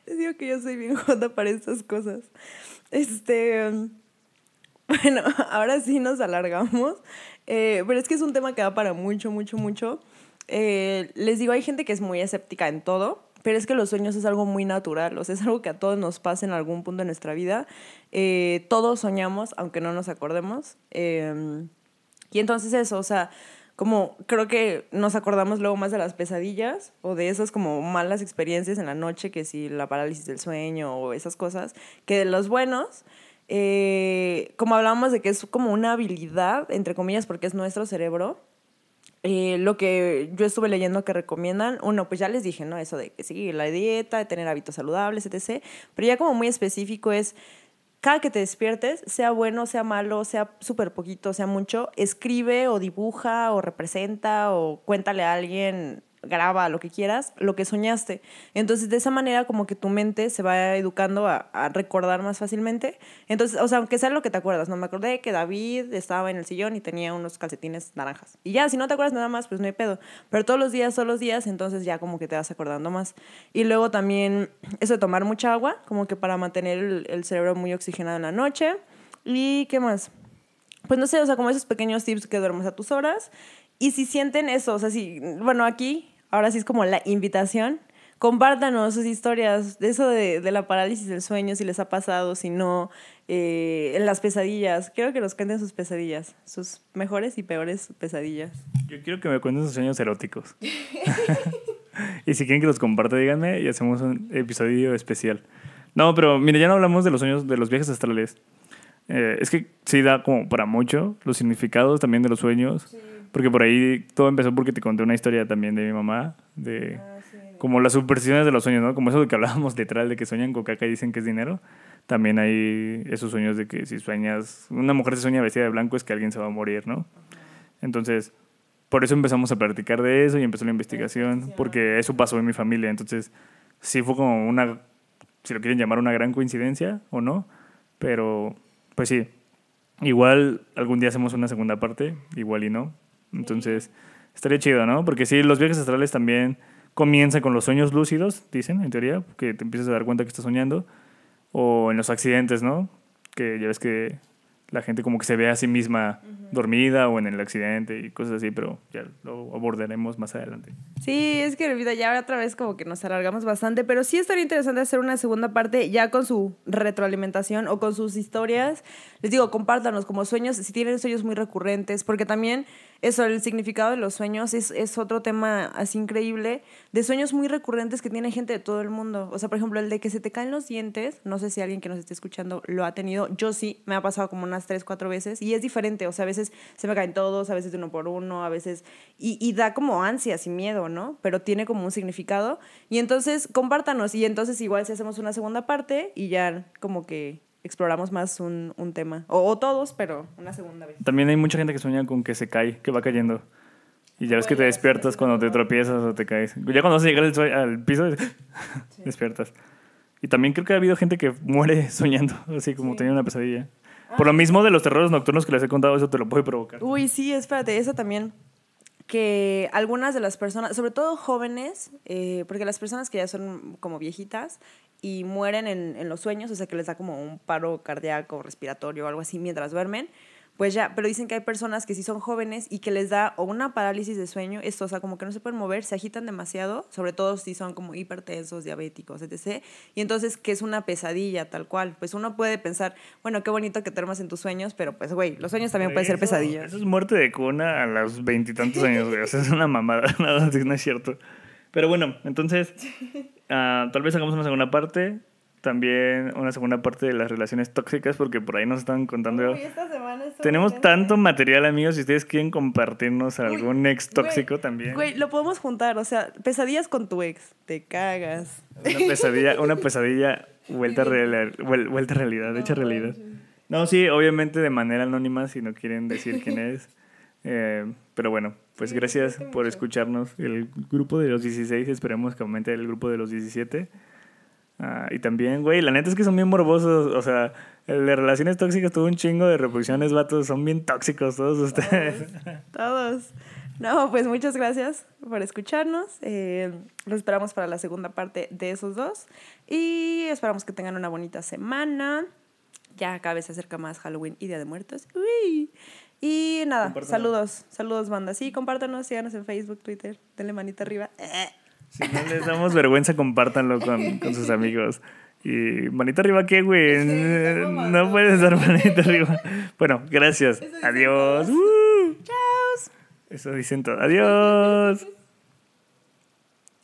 Les digo que yo soy bien jota para estas cosas. Este. Bueno, [LAUGHS] ahora sí nos alargamos. Eh, pero es que es un tema que va para mucho, mucho, mucho. Eh, les digo, hay gente que es muy escéptica en todo, pero es que los sueños es algo muy natural, o sea, es algo que a todos nos pasa en algún punto de nuestra vida. Eh, todos soñamos, aunque no nos acordemos. y entonces eso, o sea, como creo que nos acordamos luego más de las pesadillas o de esas como malas experiencias en la noche, que si la parálisis del sueño o esas cosas, que de los buenos, eh, como hablábamos de que es como una habilidad, entre comillas, porque es nuestro cerebro, eh, lo que yo estuve leyendo que recomiendan, uno, pues ya les dije, ¿no? Eso de que sí, la dieta, de tener hábitos saludables, etc. Pero ya como muy específico es cada que te despiertes, sea bueno, sea malo, sea súper poquito, sea mucho, escribe o dibuja o representa o cuéntale a alguien graba lo que quieras, lo que soñaste. Entonces, de esa manera, como que tu mente se va educando a, recordar más fácilmente. Entonces, o sea, aunque sea lo que te acuerdas, no me acordé que David estaba en el sillón y tenía unos calcetines naranjas. Y ya, si no te acuerdas nada más, pues no hay pedo. Pero todos los días, todos los días, entonces ya como que te vas acordando más. Y luego también eso de tomar mucha agua, como que para mantener el, cerebro muy oxigenado en la noche. ¿Y qué más? Pues no sé, o sea, como esos pequeños tips que duermes a tus horas. Y si sienten eso, o sea, si, bueno, aquí ahora sí es como la invitación. Compártanos sus historias, de eso de, la parálisis del sueño, si les ha pasado, si no, eh, en las pesadillas. Quiero que nos cuenten sus pesadillas, sus mejores y peores pesadillas. Yo quiero que me cuenten sus sueños eróticos. [LAUGHS] y si quieren que los comparta, díganme y hacemos un episodio especial. No, pero mire, ya no hablamos de los sueños, de los viajes astrales. Eh, es que sí da como para mucho los significados también de los sueños. Sí. Porque por ahí todo empezó porque te conté una historia también de mi mamá, de ah, como las supersticiones de los sueños, ¿no? Como eso de que hablábamos literal, de que sueñan con caca y dicen que es dinero. También hay esos sueños de que si sueñas, una mujer se sueña vestida de blanco es que alguien se va a morir, ¿no? Entonces, por eso empezamos a practicar de eso y empezó la investigación, porque eso pasó en mi familia. Entonces, sí fue como una, si lo quieren llamar una gran coincidencia o no, pero pues sí, Igual algún día hacemos una segunda parte, igual y no. Entonces, estaría chido, ¿no? Porque sí, los viajes astrales también comienzan con los sueños lúcidos, dicen, en teoría, que te empiezas a dar cuenta que estás soñando. O en los accidentes, ¿no? Que ya ves que la gente como que se ve a sí misma dormida o en el accidente y cosas así, pero ya lo abordaremos más adelante. Sí, es que vida ya otra vez como que nos alargamos bastante, pero sí estaría interesante hacer una segunda parte ya con su retroalimentación o con sus historias. Les digo, compártanos como sueños, si tienen sueños muy recurrentes, porque también eso, el significado de los sueños es, es otro tema así increíble, de sueños muy recurrentes que tiene gente de todo el mundo. O sea, por ejemplo, el de que se te caen los dientes, no sé si alguien que nos esté escuchando lo ha tenido, yo sí, me ha pasado como unas tres, cuatro veces, y es diferente, o sea, a veces se me caen todos, a veces de uno por uno, a veces, y, y da como ansias y miedo, ¿no? Pero tiene como un significado, y entonces compártanos, y entonces igual si hacemos una segunda parte y ya como que exploramos más un, un tema. O, o, todos, pero una segunda vez. También hay mucha gente que sueña con que se cae, que va cayendo. Y ya ves que te despiertas cuando te tropiezas o te caes. Ya cuando vas a llegar al, al piso, [LAUGHS] sí. despiertas. Y también creo que ha habido gente que muere [LAUGHS] soñando, así como sí. teniendo una pesadilla. Ah. Por lo mismo de los terrores nocturnos que les he contado, eso te lo puede provocar. Uy, sí, espérate, eso también. Que algunas de las personas, sobre todo jóvenes, eh, porque las personas que ya son como viejitas, y mueren en, en, los sueños, o sea que les da como un paro cardíaco, respiratorio o algo así mientras duermen, pues ya, pero dicen que hay personas que sí son jóvenes y que les da o una parálisis de sueño, esto, o sea, como que no se pueden mover, se agitan demasiado, sobre todo si son como hipertensos, diabéticos, etc. Y entonces, que es una pesadilla tal cual. Pues uno puede pensar, bueno, qué bonito que duermas en tus sueños, pero pues, güey, los sueños también pueden ser pesadillas. Eso es muerte de cuna a los veintitantos años, güey. O sea, es una mamada, [LAUGHS] nada, no es cierto. Pero bueno, entonces, [LAUGHS] uh, tal vez hagamos una segunda parte. También una segunda parte de las relaciones tóxicas, porque por ahí nos están contando. Uy, esta semana Tenemos tanto material, amigos. Si ustedes quieren compartirnos algún Uy, ex tóxico güey, también. Güey, lo podemos juntar. O sea, pesadillas con tu ex. Te cagas. Una pesadilla, una pesadilla vuelta, [LAUGHS] real, vuelta a realidad, hecha realidad. No, sí, obviamente de manera anónima, si no quieren decir quién [LAUGHS] es. Eh, pero bueno, pues sí, gracias por escucharnos. El grupo de los 16, esperemos que aumente el grupo de los 17. Uh, y también, güey, la neta es que son bien morbosos. O sea, el de relaciones tóxicas tuvo un chingo de reproducciones, vatos. Son bien tóxicos todos ustedes. Todos. [LAUGHS] todos. No, pues muchas gracias por escucharnos. Eh, los esperamos para la segunda parte de esos dos. Y esperamos que tengan una bonita semana. Ya cada vez se acerca más Halloween y Día de Muertos. Uy. Y nada, saludos, saludos banda. Sí, compártanos, síganos en Facebook, Twitter, denle manita arriba. Si no les damos vergüenza, compártanlo con, con sus amigos. Y manita arriba, ¿qué, güey? No, no puedes dar manita arriba. Bueno, gracias. Adiós. Uh. Chao. Eso dicen todo. Adiós.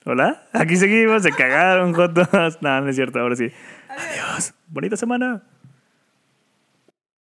Hola, aquí seguimos, se cagaron, jotos. [LAUGHS] No, no es cierto, ahora sí. Adiós. Bonita semana.